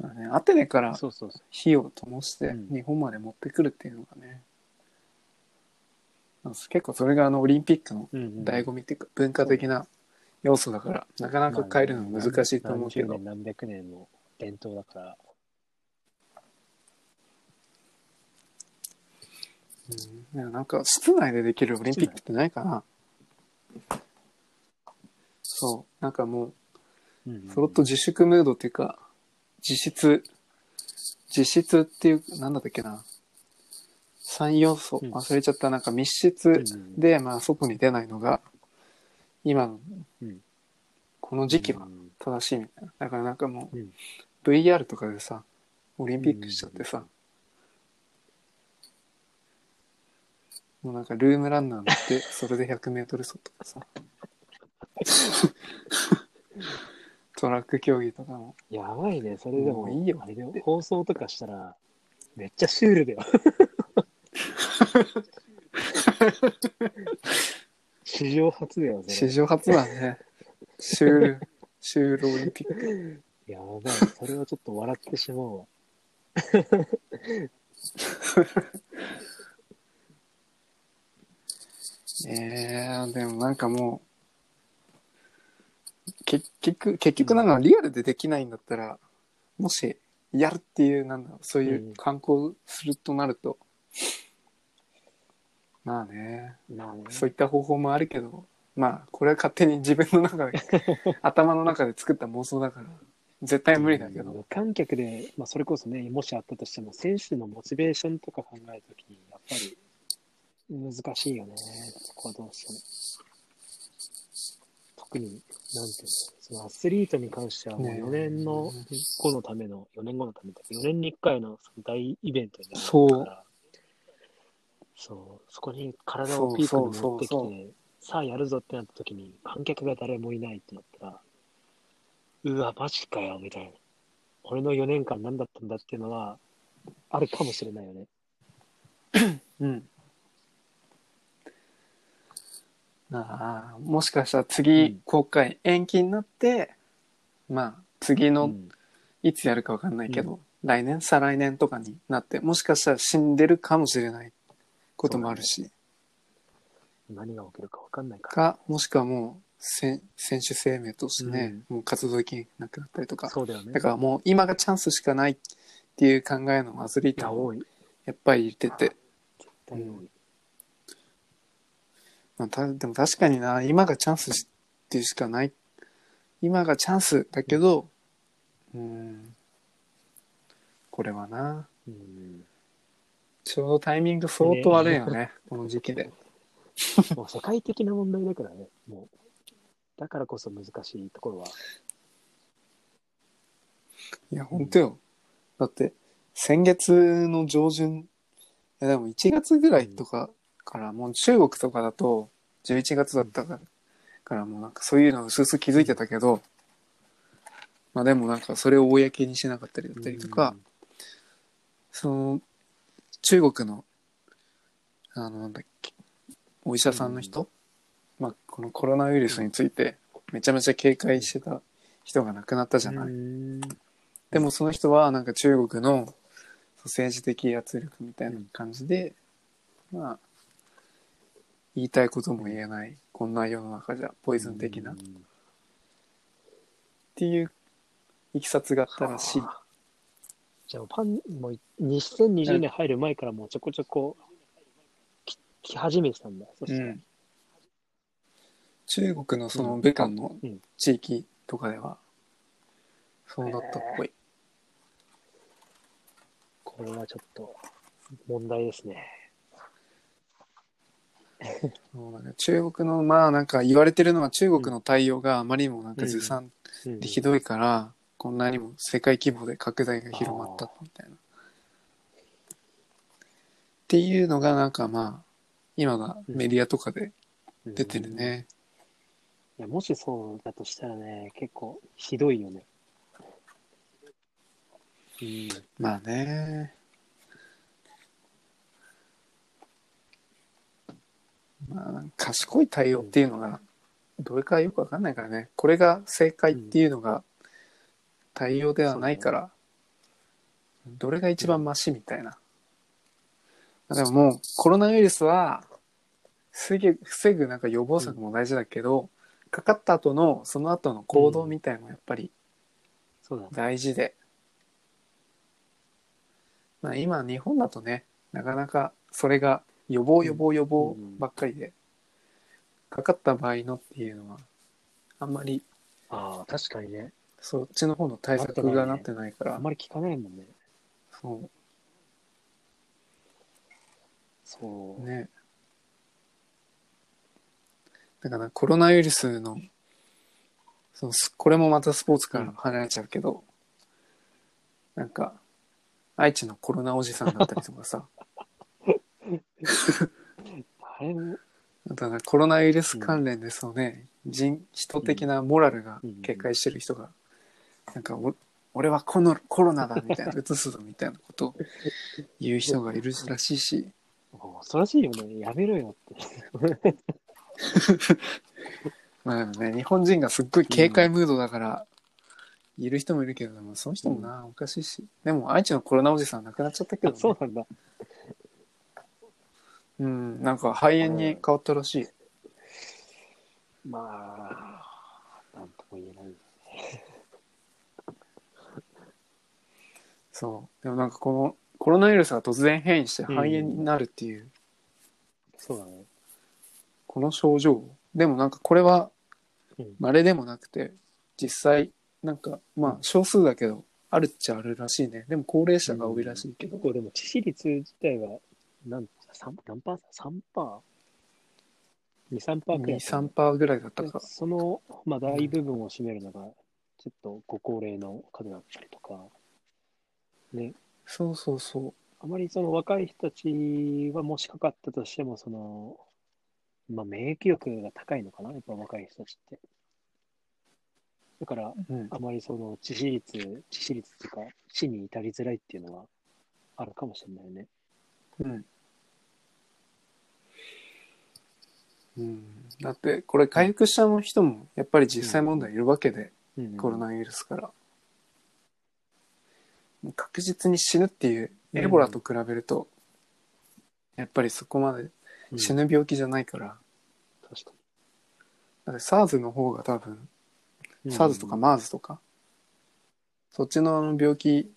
まあね、アテネからそうそうそ火を灯してうん日本まで持ってくるっていうのがね、まあ結構それがあのオリンピックの醍醐味っていうか文化的な要素だから、なかなか変えるのは難しいと思うけど、何十年何百年の伝統だから、うん。いやなんか室内でできるオリンピックってないかな。そう。なんかもううんうんそろっと自粛ムードっていうか実質実質っていうなんだったっけな3要素。うん。忘れちゃったなんか密室で、まあ外に出ないのが今のうん。この時期はうん。正しいみたいなだからなんかもう、うん。VR とかでさオリンピックしちゃってさ、もうなんかルームランナー乗って それで 100m 走とかさ トラック競技とかも。やばいね、それでも、もういいよあれで放送とかしたら、めっちゃシュールだよ。史上初だよ、それ。史上初だねシュールシュールオリンピックやばい、それはちょっと笑ってしまうわ。えー、でもなんかもう結局結局なんかリアルでできないんだったらもしやるっていうなんだろうそういう観光するとなると、まあね。まあね、そういった方法もあるけどまあこれは勝手に自分の中で 頭の中で作った妄想だから絶対無理だけど、無観客で、まあ、それこそね、もしあったとしても、選手のモチベーションとか考えるときに、やっぱり難しいよね、そこはどうしても。特に、なんていうの、そのアスリートに関しては、もうね4年の後のための、4年後のためだ4年に1回のその大イベントになるから、そう、そこに体をピークに持ってきそうそうそう。て、さあやるぞってなったときに、観客が誰もいないってなったら、うわ、マジかよ、みたいな。俺の4年間何だったんだっていうのは、あるかもしれないよね。うん。ああもしかしたら次、うん。公開延期になってまあ次の、うん。いつやるかわかんないけど、来年再来年とかになってもしかしたら死んでるかもしれないこともあるし何が起きるか分かんないから。か、もしくはもう、選選手生命としてね、もう活動できなくなったりとか。そうだよね。だからもう今がチャンスしかないっていう考えのアスリーいや、トも多い。やっぱりいてて。絶対多い。まあ、たでも確かにな、今がチャンスっていうしかない。今がチャンスだけど、うん、これはな、うん。ちょうどタイミング相当悪いよね、この時期で。もう世界的な問題だからね。もう。だからこそ難しいところは。いや、ほんとよ。だって、先月の上旬、いやでも1月ぐらいとかから、もう中国とかだと11月だったから、からもうなんかそういうの薄々気づいてたけど、まあでもなんかそれを公にしなかったりだったりとか、その、中国の、あの、なんだっけ、お医者さんの人、まあ、このコロナウイルスについて、めちゃめちゃ警戒してた人が亡くなったじゃない。うん。でもその人は、なんか中国の政治的圧力みたいな感じで、まあ、言いたいことも言えない、こんな世の中じゃ、ポイズン的な、っうんていういきさつがあったらしい。じゃあ、パン、もう2020年入る前からもうちょこちょこき来始めてたんだ。そしたら。うん中国のその武漢のうん地域とかでは、そうだったっぽい。これはちょっと問題ですね。そう中国の、まあなんか言われてるのは中国の対応があまりにもなんかずさんでひどいから、こんなにも世界規模で拡大が広まったみたいな。っていうのがなんかまあ、今がメディアとかで出てるね。いや、もしそうだとしたらね、結構ひどいよね。うん。まあね。まあ、賢い対応っていうのが、どれかよくわかんないからね。これが正解っていうのが対応ではないから、どれが一番マシみたいな。でももうコロナウイルスは防ぐ、防ぐなんか予防策も大事だけど、かかった後のその後の行動みたいのもやっぱりそうだね。大事で。まあ今日本だとね、なかなかそれが予防予防予防ばっかりで、かかった場合のっていうのは、あんまりああ、確かにね。そっちの方の対策がなってないから、あんまり聞かないもんね。そそうう。ね。だからコロナウイルスの、そのすこれもまたスポーツから離れちゃうけど、なんか、愛知のコロナおじさんだったりとかさ、あれも、だからコロナウイルス関連でそうね、人人的なモラルが警戒してる人が、なんかお俺はこのコロナだみたいな、移すぞみたいなことを言う人がいるらしいし、もう恐ろしいよね。やめろよって。まあでもね、日本人がすっごい警戒ムードだから、いる人もいるけど、まあ、その人もな、おかしいし。でも、愛知のコロナおじさん亡くなっちゃったけど、あね、そうなんだ。うん、なんか肺炎に変わったらしい。まあ、なんとも言えない。そう。でもなんかこのコロナウイルスが突然変異して肺炎になるっていう、そうだね。この症状。でもなんかこれはうん稀でもなくて、実際、なんかまあ少数だけど、あるっちゃあるらしいね。でも高齢者が多いらしいけど。結構でも致死率自体は、なん、三何パー ?3 パー ?2、3パーくら2、い。3%ぐらいだったか。その、まあ、大部分を占めるのが、ちょっとご高齢の方だったりとか、ね、そうそうそう。あまりその若い人たちはもしかかったとしても、その、まあ、免疫力が高いのかな、やっぱ若い人たちって。だから、うん。あまりその致死率、致死率っていうか、死に至りづらいっていうのはあるかもしれないね。うん。うん、だって、これ回復したの人も、やっぱり実際問題いるわけで、うんコロナウイルスから。もう確実に死ぬっていう、エボラと比べると、やっぱりそこまで死ぬ病気じゃないから、だって SARS の方が多分、SARS とか MERS とか、そっちのあの病気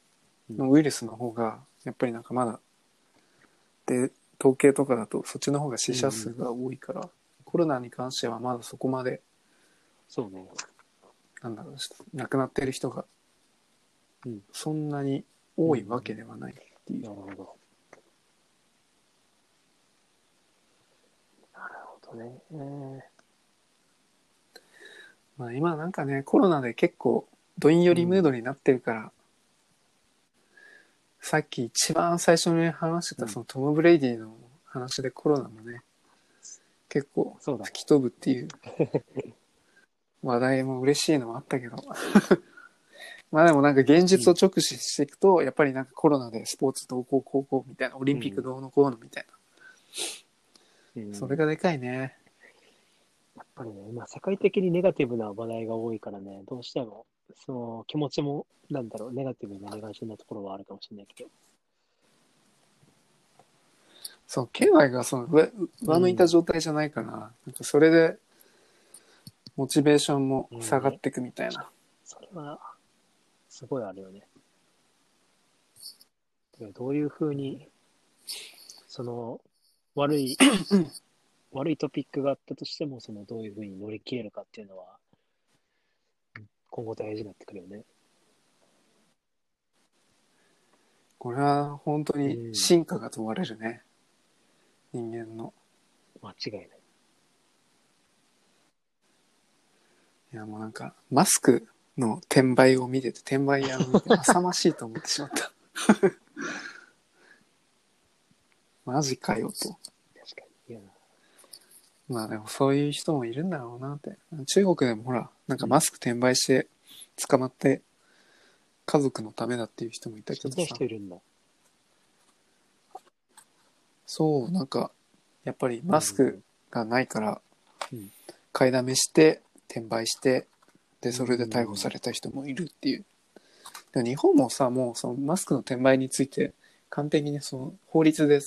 のウイルスの方が、やっぱりなんかまだ、で、統計とかだとそっちの方が死者数が多いから、コロナに関してはまだそこまで、そうね。なんだろう、亡くなってる人がうん、そんなに多いわけではないっていう。なるほど。なるほどね。えーまあ今なんかね、コロナで結構どんよりムードになってるから、さっき一番最初に話してたうんそのトム・ブレイディの話でコロナもね、結構そうだ。吹き飛ぶっていう 話題も嬉しいのもあったけどまあでもなんか現実を直視していくと、やっぱりなんかコロナでスポーツ同好高校みたいなオリンピックどうのこうのみたいうん。な、それがでかいね。やっぱりね、今世界的にネガティブな話題が多いからね、どうしても、その気持ちも、なんだろう、ネガティブになりがちなところはあるかもしれないけど。そう経済がその上上向いた状態じゃないから、なんかそれでモチベーションも下がっていくみたいな、それは、すごいあるよね。でどういうふうに、その、悪い、悪いトピックがあったとしても、その、どういうふうに乗り切れるかっていうのは、今後大事になってくるよね。これは本当に進化が問われるね、人間の間違いない。いやもうなんかマスクの転売を見てて転売屋を見て浅ましいと思ってしまった マジかよと確かに。いや、まあでもそういう人もいるんだろうなって。中国でもほら、なんかマスク転売して捕まって家族のためだっていう人もいたけどさそんな人。いるんだ。そう、なんか、やっぱりマスクがないからうん、買いだめして、転売して、で、それで逮捕された人もいるっていう。でも日本もさ、もうそのマスクの転売について、完璧にその法律で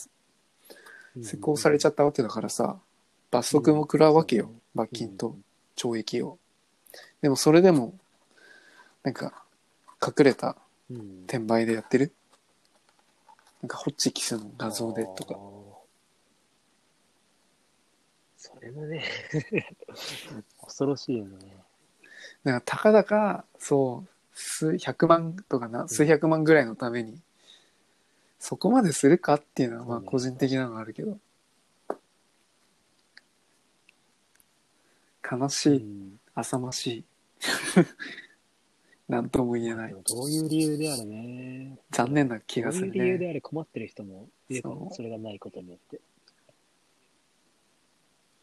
施行されちゃっったわけだからさ、罰則も食らうわけよ。罰金と懲役を。でもそれでも、なんか、隠れたうん転売でやってるなんかホッチキスの画像でとか。それもね、恐ろしいよね。なんかたかだか、そう、数百万とかな、数百万ぐらいのために、そこまでするかっていうのは、まあ個人的なのがあるけど。悲しい、うん浅ましい。なんとも言えないどういう理由であれね。残念な気どういうがするね。理由であれ困ってる人もいるかもそうそれがないことによって。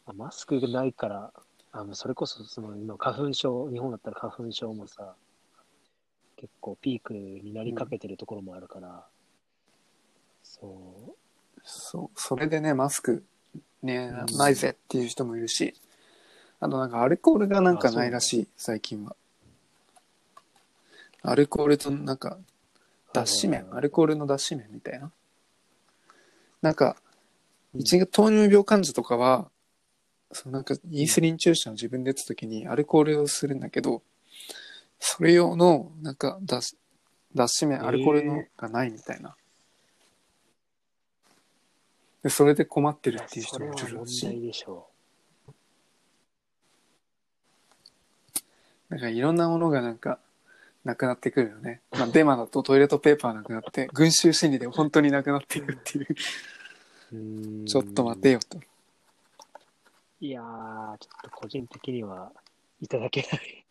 あマスクがないから、あのそれこそその今花粉症、日本だったら花粉症もさ、結構ピークになりかけてるところもあるから、そう、そう、それでね、マスク、ね、うん。ないぜっていう人もいるし、あとなんかアルコールがなんかないらしい、最近は。アルコールとなんか、脱脂麺、アルコールの脱脂麺みたいな。なんか、うん。一が糖尿病患者とかは、そのなんかインスリン注射を自分で打つときにアルコールをするんだけど、それ用のなんか脱脱脂麺、アルコールのがないみたいな。でそれで困ってるっていう人もいるらしい。題でしょなんかいろんなものがなんか、なくなってくるよね。まあ、デマだとトイレットペーパーなくなって、群衆心理で本当になくなっていくっていう。ちょっと待てよと。いやー、ちょっと個人的にはいただけない。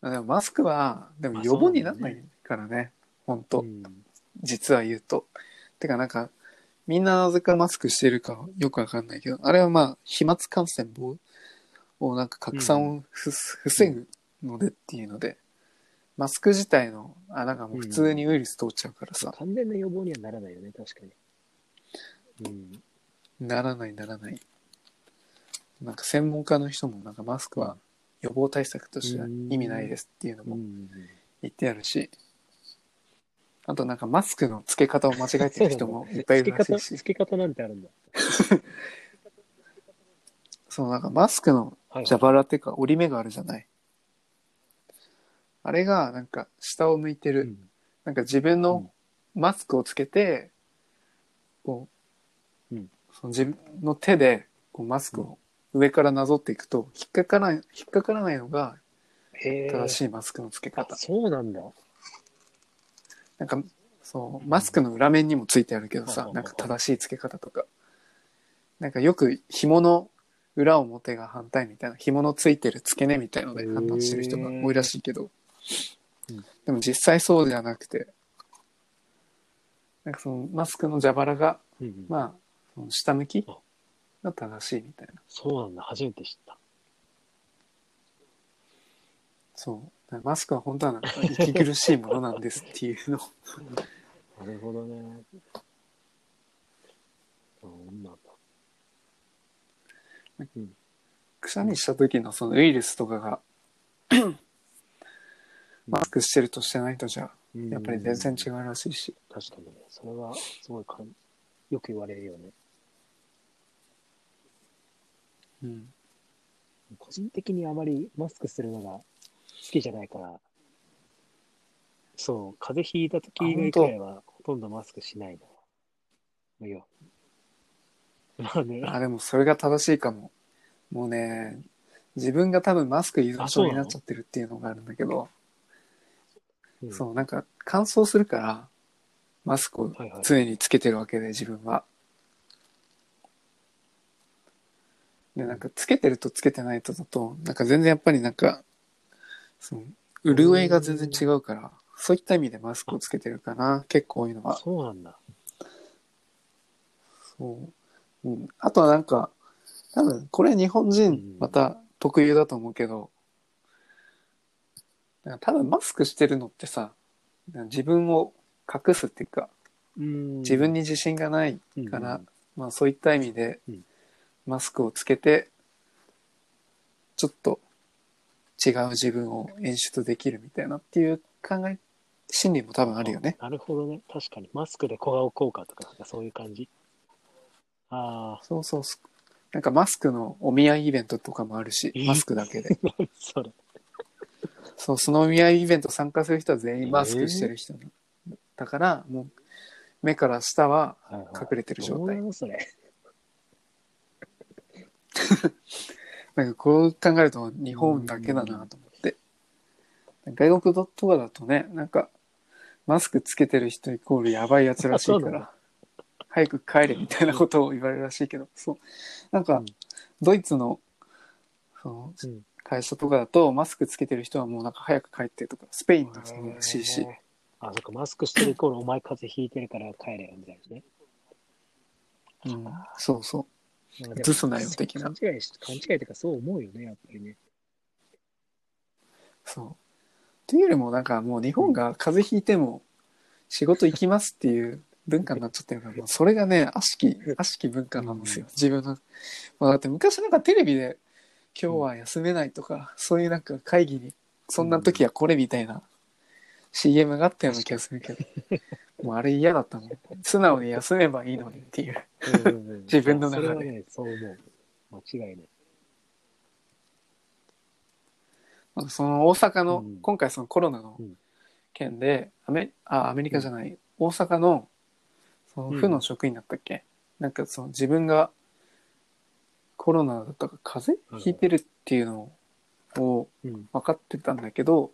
ま あでもマスクは、でも予防にならないからね。本当、うん実は言うと。てかなんか、みんななぜかマスクしてるかよくわかんないけど、あれはまあ、飛沫感染防をなんか拡散をふ、防ぐのでっていうので、マスク自体の穴がもう普通にウイルス通っちゃうからさ、完全な予防にはならないよね、確かに。うん。ならないならない。なんか専門家の人もなんかマスクは予防対策としては意味ないですっていうのもうん。言ってあるし、あとなんかマスクの付け方を間違えてる人も いっぱいいるらしいし。付け方なんてあるんだ。そう、なんかマスクのはい。蛇腹っていうか折り目があるじゃない。あれがなんか下を向いてる。うんなんか自分うんのマスクをつけて、こう、うんその自分の手でこうマスクを上からなぞっていくと、引っかからない、引っかからないのがへ正え。しいマスクの付けあ、方。そうなんだ。なんか、そう、マスクの裏面にもついてあるけどさう、んなんか正しい付け方とか。なんかよく紐の裏表が反対みたいな、紐のついてる付け根みたいので判断してる人が多いらしいけどうん、でも実際そうじゃなくて、なんかそのマスクの蛇腹が、うんうんまあ、その下向きあが正しいみたいな。そうなんだ。初めて知った。そう。だからマスクは本当はなんか息苦しいものなんですっていうのを。なるほどね。そうなんだ。うん。くしゃみした時のそのウイルスとかが、マスクしてるとしてないとじゃ、やっぱり全然違うらしいし。確かにね。それはすごいかんよく言われるよね。うん。個人的にあまりマスクするのが好きじゃないから、そう、風邪ひいた時以外くらいはほとんどマスクしないの。いや。まあね。あ、でもそれが正しいかも。もうね、自分が多分マスク依存症になっちゃってるっていうのがあるんだけど、うんそう、なんか乾燥するから、マスクを常につけてるわけで、自分は。で、なんかつけてるとつけてないとだと、なんか全然やっぱりなんか、その、潤いが全然違うから、そういった意味でマスクをつけてるかな、結構多いのは。そうなんだ。そう。うん。あとはなんか、多分、これ日本人また特有だと思うけど、なんか多分マスクしてるのってさ、自分を隠すっていうか、うん自分に自信がないから、まあそういった意味でうん、マスクをつけて、ちょっと違う自分を演出できるみたいなっていう考え、心理も多分あるよね。なるほどね。確かに。マスクで小顔効果とか、なんかそういう感じ。ああ、そうそうそう。なんかマスクのお見合いイベントとかもあるしえ、ーマスクだけで。何 それ。そう、そのお見合いイベント参加する人は全員マスクしてる人なのだから、もう、目から下ははいはい隠れてる状態どうな。のそれ。なんかこう考えると日本だけだなと思って。外国とかだとね、なんか、マスクつけてる人イコールやばいやつらしいから、早く帰れみたいなことを言われるらしいけど、そう。なんかうん、ドイツの、そのうん会社とかだと、マスクつけてる人はもうなんか早く帰ってとか、スペインもそうらしいし、あ、そっか、マスクしてるイコールお前風邪ひいてるから帰れよ、みたいなね。うん、そうそう。まあでもずすなよ的な勘違いし、勘違いというかそう思うよね、やっぱりね。そう。っていうよりもなんかもう日本が風邪ひいても仕事行きますっていう文化になっちゃってるから、それがね、悪しき、悪しき文化なんですよ。自分の。まあ、だって昔なんかテレビで今日は休めないとか、そういうなんか会議に、そんな時はこれみたいな CM があったような気がするけど、もうあれ嫌だったもん。素直に休めばいいのにっていう。自分の中で。それはね、そう思う。間違いない。その大阪の、うん。今回そのコロナのうん。件で、アメあアメリカじゃない、大阪のその府の職員だったっけ、なんかその自分がコロナだったか風邪？ひいてるっていうのをうん。分かってたんだけど、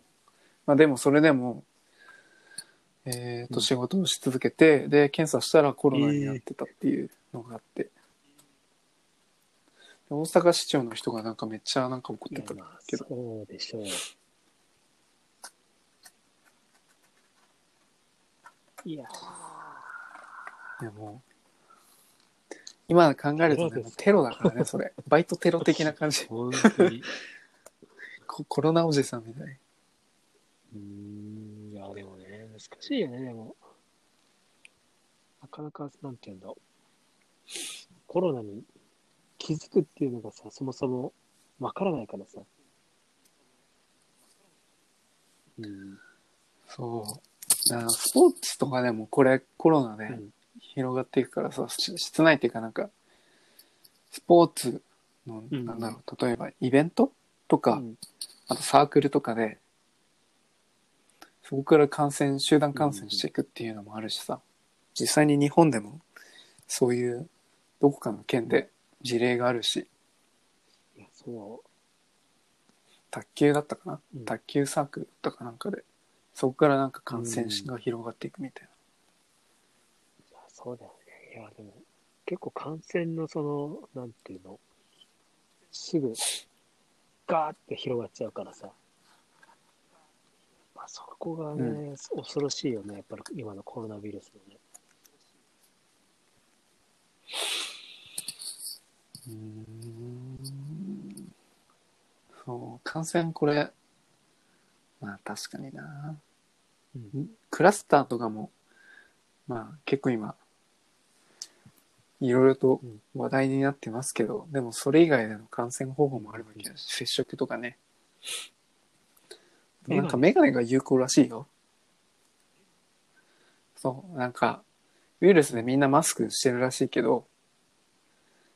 まあでもそれでも、えっ、とうん。仕事をし続けて、で、検査したらコロナになってたっていうのがあって、で大阪市長の人がなんかめっちゃなんか怒ってたいやまあけど、そうでしょう。いやいやもう、今考えるとね、テロだからね、それ。バイトテロ的な感じー、。本当に。ココロナおじさんみたい。うーん、いや、でもね、難しいよね、でも。なかなか、なんていうんだろう。コロナに気づくっていうのがさ、そもそもわからないからさ。うん。そう。スポーツとかでもこれコロナでうん広がっていくからさ、し室内っていうかなんか、スポーツの、うん。なんだろう、例えばイベントとか、うん。あとサークルとかで、そこから感染、集団感染していくっていうのもあるしさ、実際に日本でもそういうどこかの県で事例があるし、いやそ卓球だったかな、うん。卓球サークルとかなんかで、そこからなんか感染が広がっていくみたいな。そうだよね。いや、でも、結構感染のその、なんていうの、すぐ、ガーって広がっちゃうからさ。まあ、そこがね、恐ろしいよね、やっぱり今のコロナウイルスのね。うーんそう、感染これ、まあ確かにな。うんクラスターとかも、まあ結構今、いろいろと話題になってますけど、でもそれ以外での感染方法もあるわけだし、接触とかね。なんかメガネが有効らしいよ。そう、なんか、ウイルスでみんなマスクしてるらしいけど、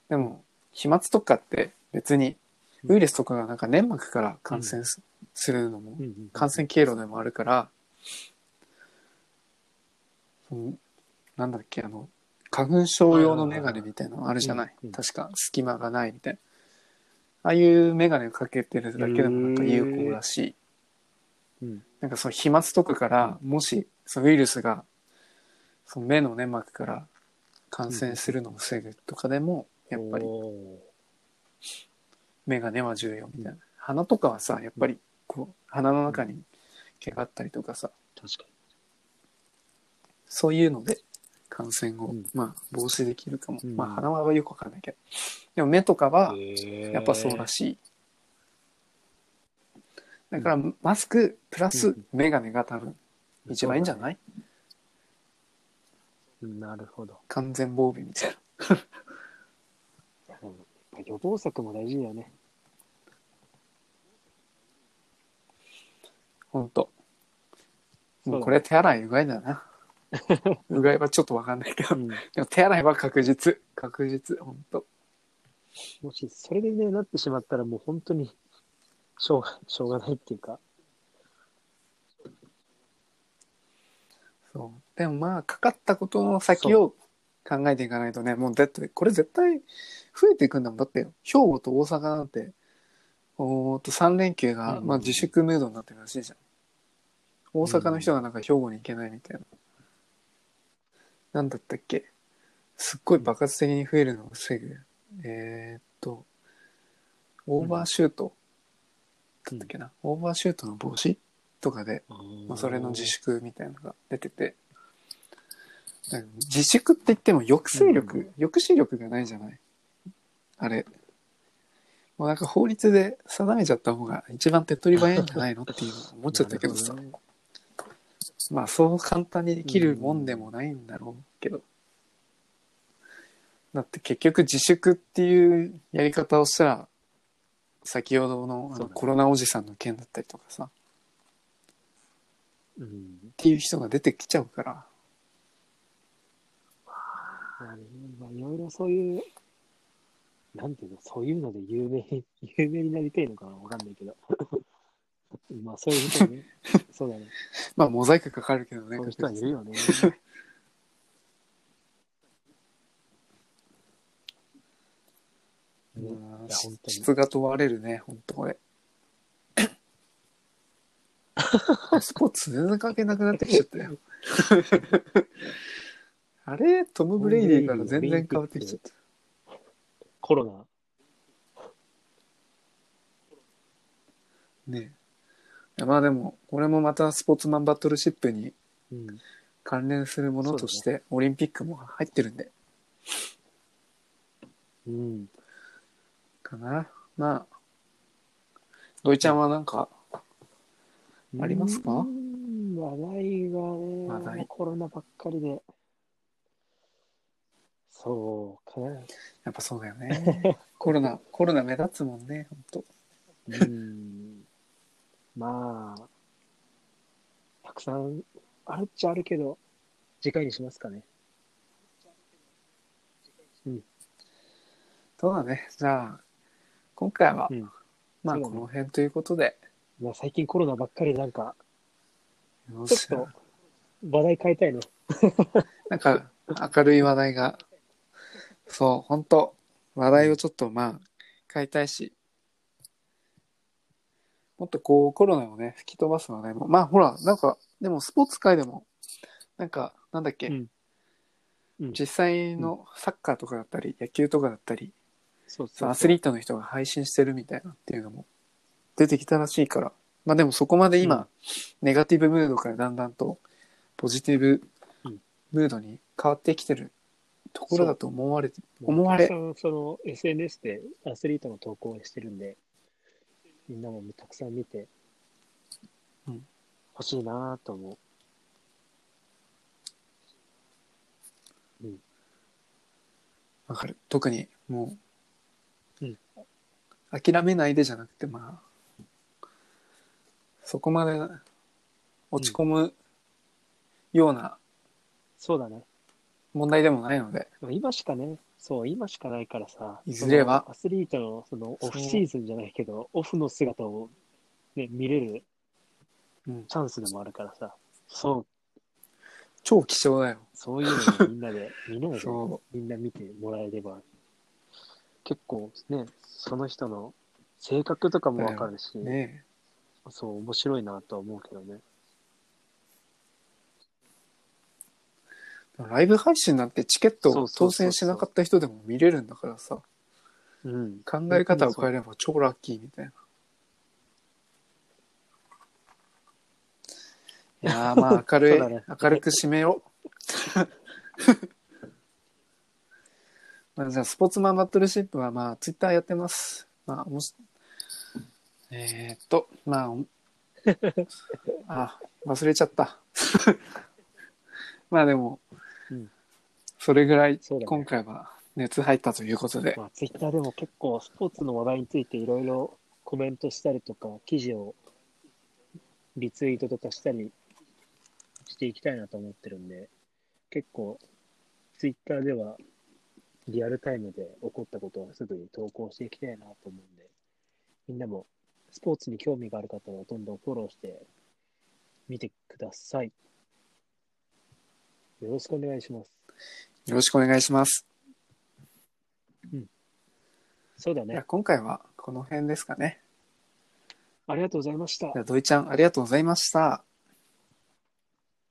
でも、飛沫とかって別に、ウイルスとかがなんか粘膜から感染す,、するのも感染経路でもあるから、そのなんだっけ、あの、花粉症用のメガネみたいなのあるじゃない？うんうん確か、隙間がないみたいな。ああいうメガネをかけてるだけでもなんか有効らしい。うんなんかその飛沫とかから、もし、そのウイルスが、その目の粘膜から感染するのを防ぐとかでも、やっぱりメガネは重要みたいな。鼻とかはさ、やっぱり、こう、鼻の中に毛があったりとかさ、確かそういうので感染を、うんまあ、防止できるかも。うんまあ、鼻はよくわかんないけど。でも目とかは、に。やっぱそうらししい。だから、マスクプラスうんメガネが多分一番いいんじゃない？い。なるほど。完全防備みたいな。予防策も大事だよね。ほんと。もうこれ手洗いうがいだな。うがいはちょっとわかんないけど。うんでも手洗いは確実。確実。ほんと。もしそれでね、なってしまったらもう本当にしょうが しょうがないっていうか。そう。でもまあ、かかったことの先を考えていかないとね、もうだって、これ絶対増えていくんだもん。だって、兵庫と大阪なんて、おと3連休が、うんまあ自粛ムードになってるらしいじゃん。大阪の人がなんか兵庫に行けないみたいな。なんだったっけ？すっごい爆発的に増えるのを防ぐ。えーっと、オーバーシュート、だったっけな？オーバーシュートの防止？とかで、まあ、それの自粛みたいなのが出てて、自粛って言っても抑制力、うん。抑止力がないじゃない？あれ。もうなんか法律で定めちゃった方が一番手っ取り早いんじゃないのっていうの思っちゃったけどさ。なるほね。まあそう簡単にできるもんでもないんだろうけど。だって結局自粛っていうやり方をしたら、先ほどのあのコロナおじさんの件だったりとかさ、っうん。ていう人が出てきちゃうから、まあねまあいろいろそういう、なんていうの、そういうので有名、有名になりたいのかなわかんないけど。まあそういう人ね。そうだね。まあモザイクかかるけどね。そういう人はいるよね。ねまあいや本当に質が問われるね、本当これ。スポーツ全然関係なくなってきちゃったよ。あれトム・ブレイディから全然変わってきちゃった。コロナ？ねえ。まあでも、これもまたスポーツマンバトルシップにうん。関連するものとして、オリンピックも入ってるんで、うん。かな。まあ、土井ちゃんはなんか、ありますか？うん話題がね、話題コロナばっかりで。そうかな。やっぱそうだよね。コロナ、コロナ目立つもんね、本当うん。まあ、たくさんあるっちゃあるけど、次回にしますかね。そうだね。じゃあ、今回は、うん。まあ、そうだね。この辺ということで、まあ、最近コロナばっかりなんか、よしちょっと話題変えたいね。なんか、明るい話題が、そう、本当話題をちょっとまあ、変えたいし、もっとこう、コロナをね、吹き飛ばす話題も、まあ、ほら、なんか、でもスポーツ界でも、なんか、なんだっけ、うん。うん。実際のサッカーとかだったり、野球とかだったり、そうそうアスリートの人が配信してるみたいなっていうのも出てきたらしいから、まあでもそこまで今、うん。ネガティブムードからだんだんとポジティブうん。ムードに変わってきてるところだと思われて、思われ。たくさんその SNS でアスリートの投稿をしてるんで、みんなもたくさん見て、うん。欲しいなと思う。わかる。特にもう、うん。諦めないでじゃなくて、まあ、そこまで落ち込むようなそうだね。問題でもないので、今しかね、そう、今しかないからさ、いずれは。アスリートのそのオフシーズンじゃないけど、オフの姿を、ね、見れるうん。チャンスでもあるからさ、そう、超貴重だよ。そういうのをみんなで、みんなみんな見てもらえれば、結構ね、その人の性格とかもわかるし、ねそう、面白いなとは思うけどね。えライブ配信なんてチケット当選しなかった人でも見れるんだからさ、うん。考え方を変えれば超ラッキーみたいな。いやーまあ 明るい、そうだね明るく締めよう。まあじゃあスポーツマンバトルシップはまあツイッターやってます。まあもし、えー、っと、まあ、お あ、忘れちゃった。まあでも、うんそれぐらい今回は熱入ったということで、まあ、ツイッターでも結構スポーツの話題についていろいろコメントしたりとか、記事をリツイートとかしたりしていきたいなと思ってるんで、結構ツイッターではリアルタイムで起こったことをすぐに投稿していきたいなと思うんで、みんなもスポーツに興味がある方はどんどんフォローしてみてください。よろしくお願いします。よろしくお願いします。そうだね。今回はこの辺ですかね。ありがとうございましたじゃ。あ土井ちゃんありがとうございました。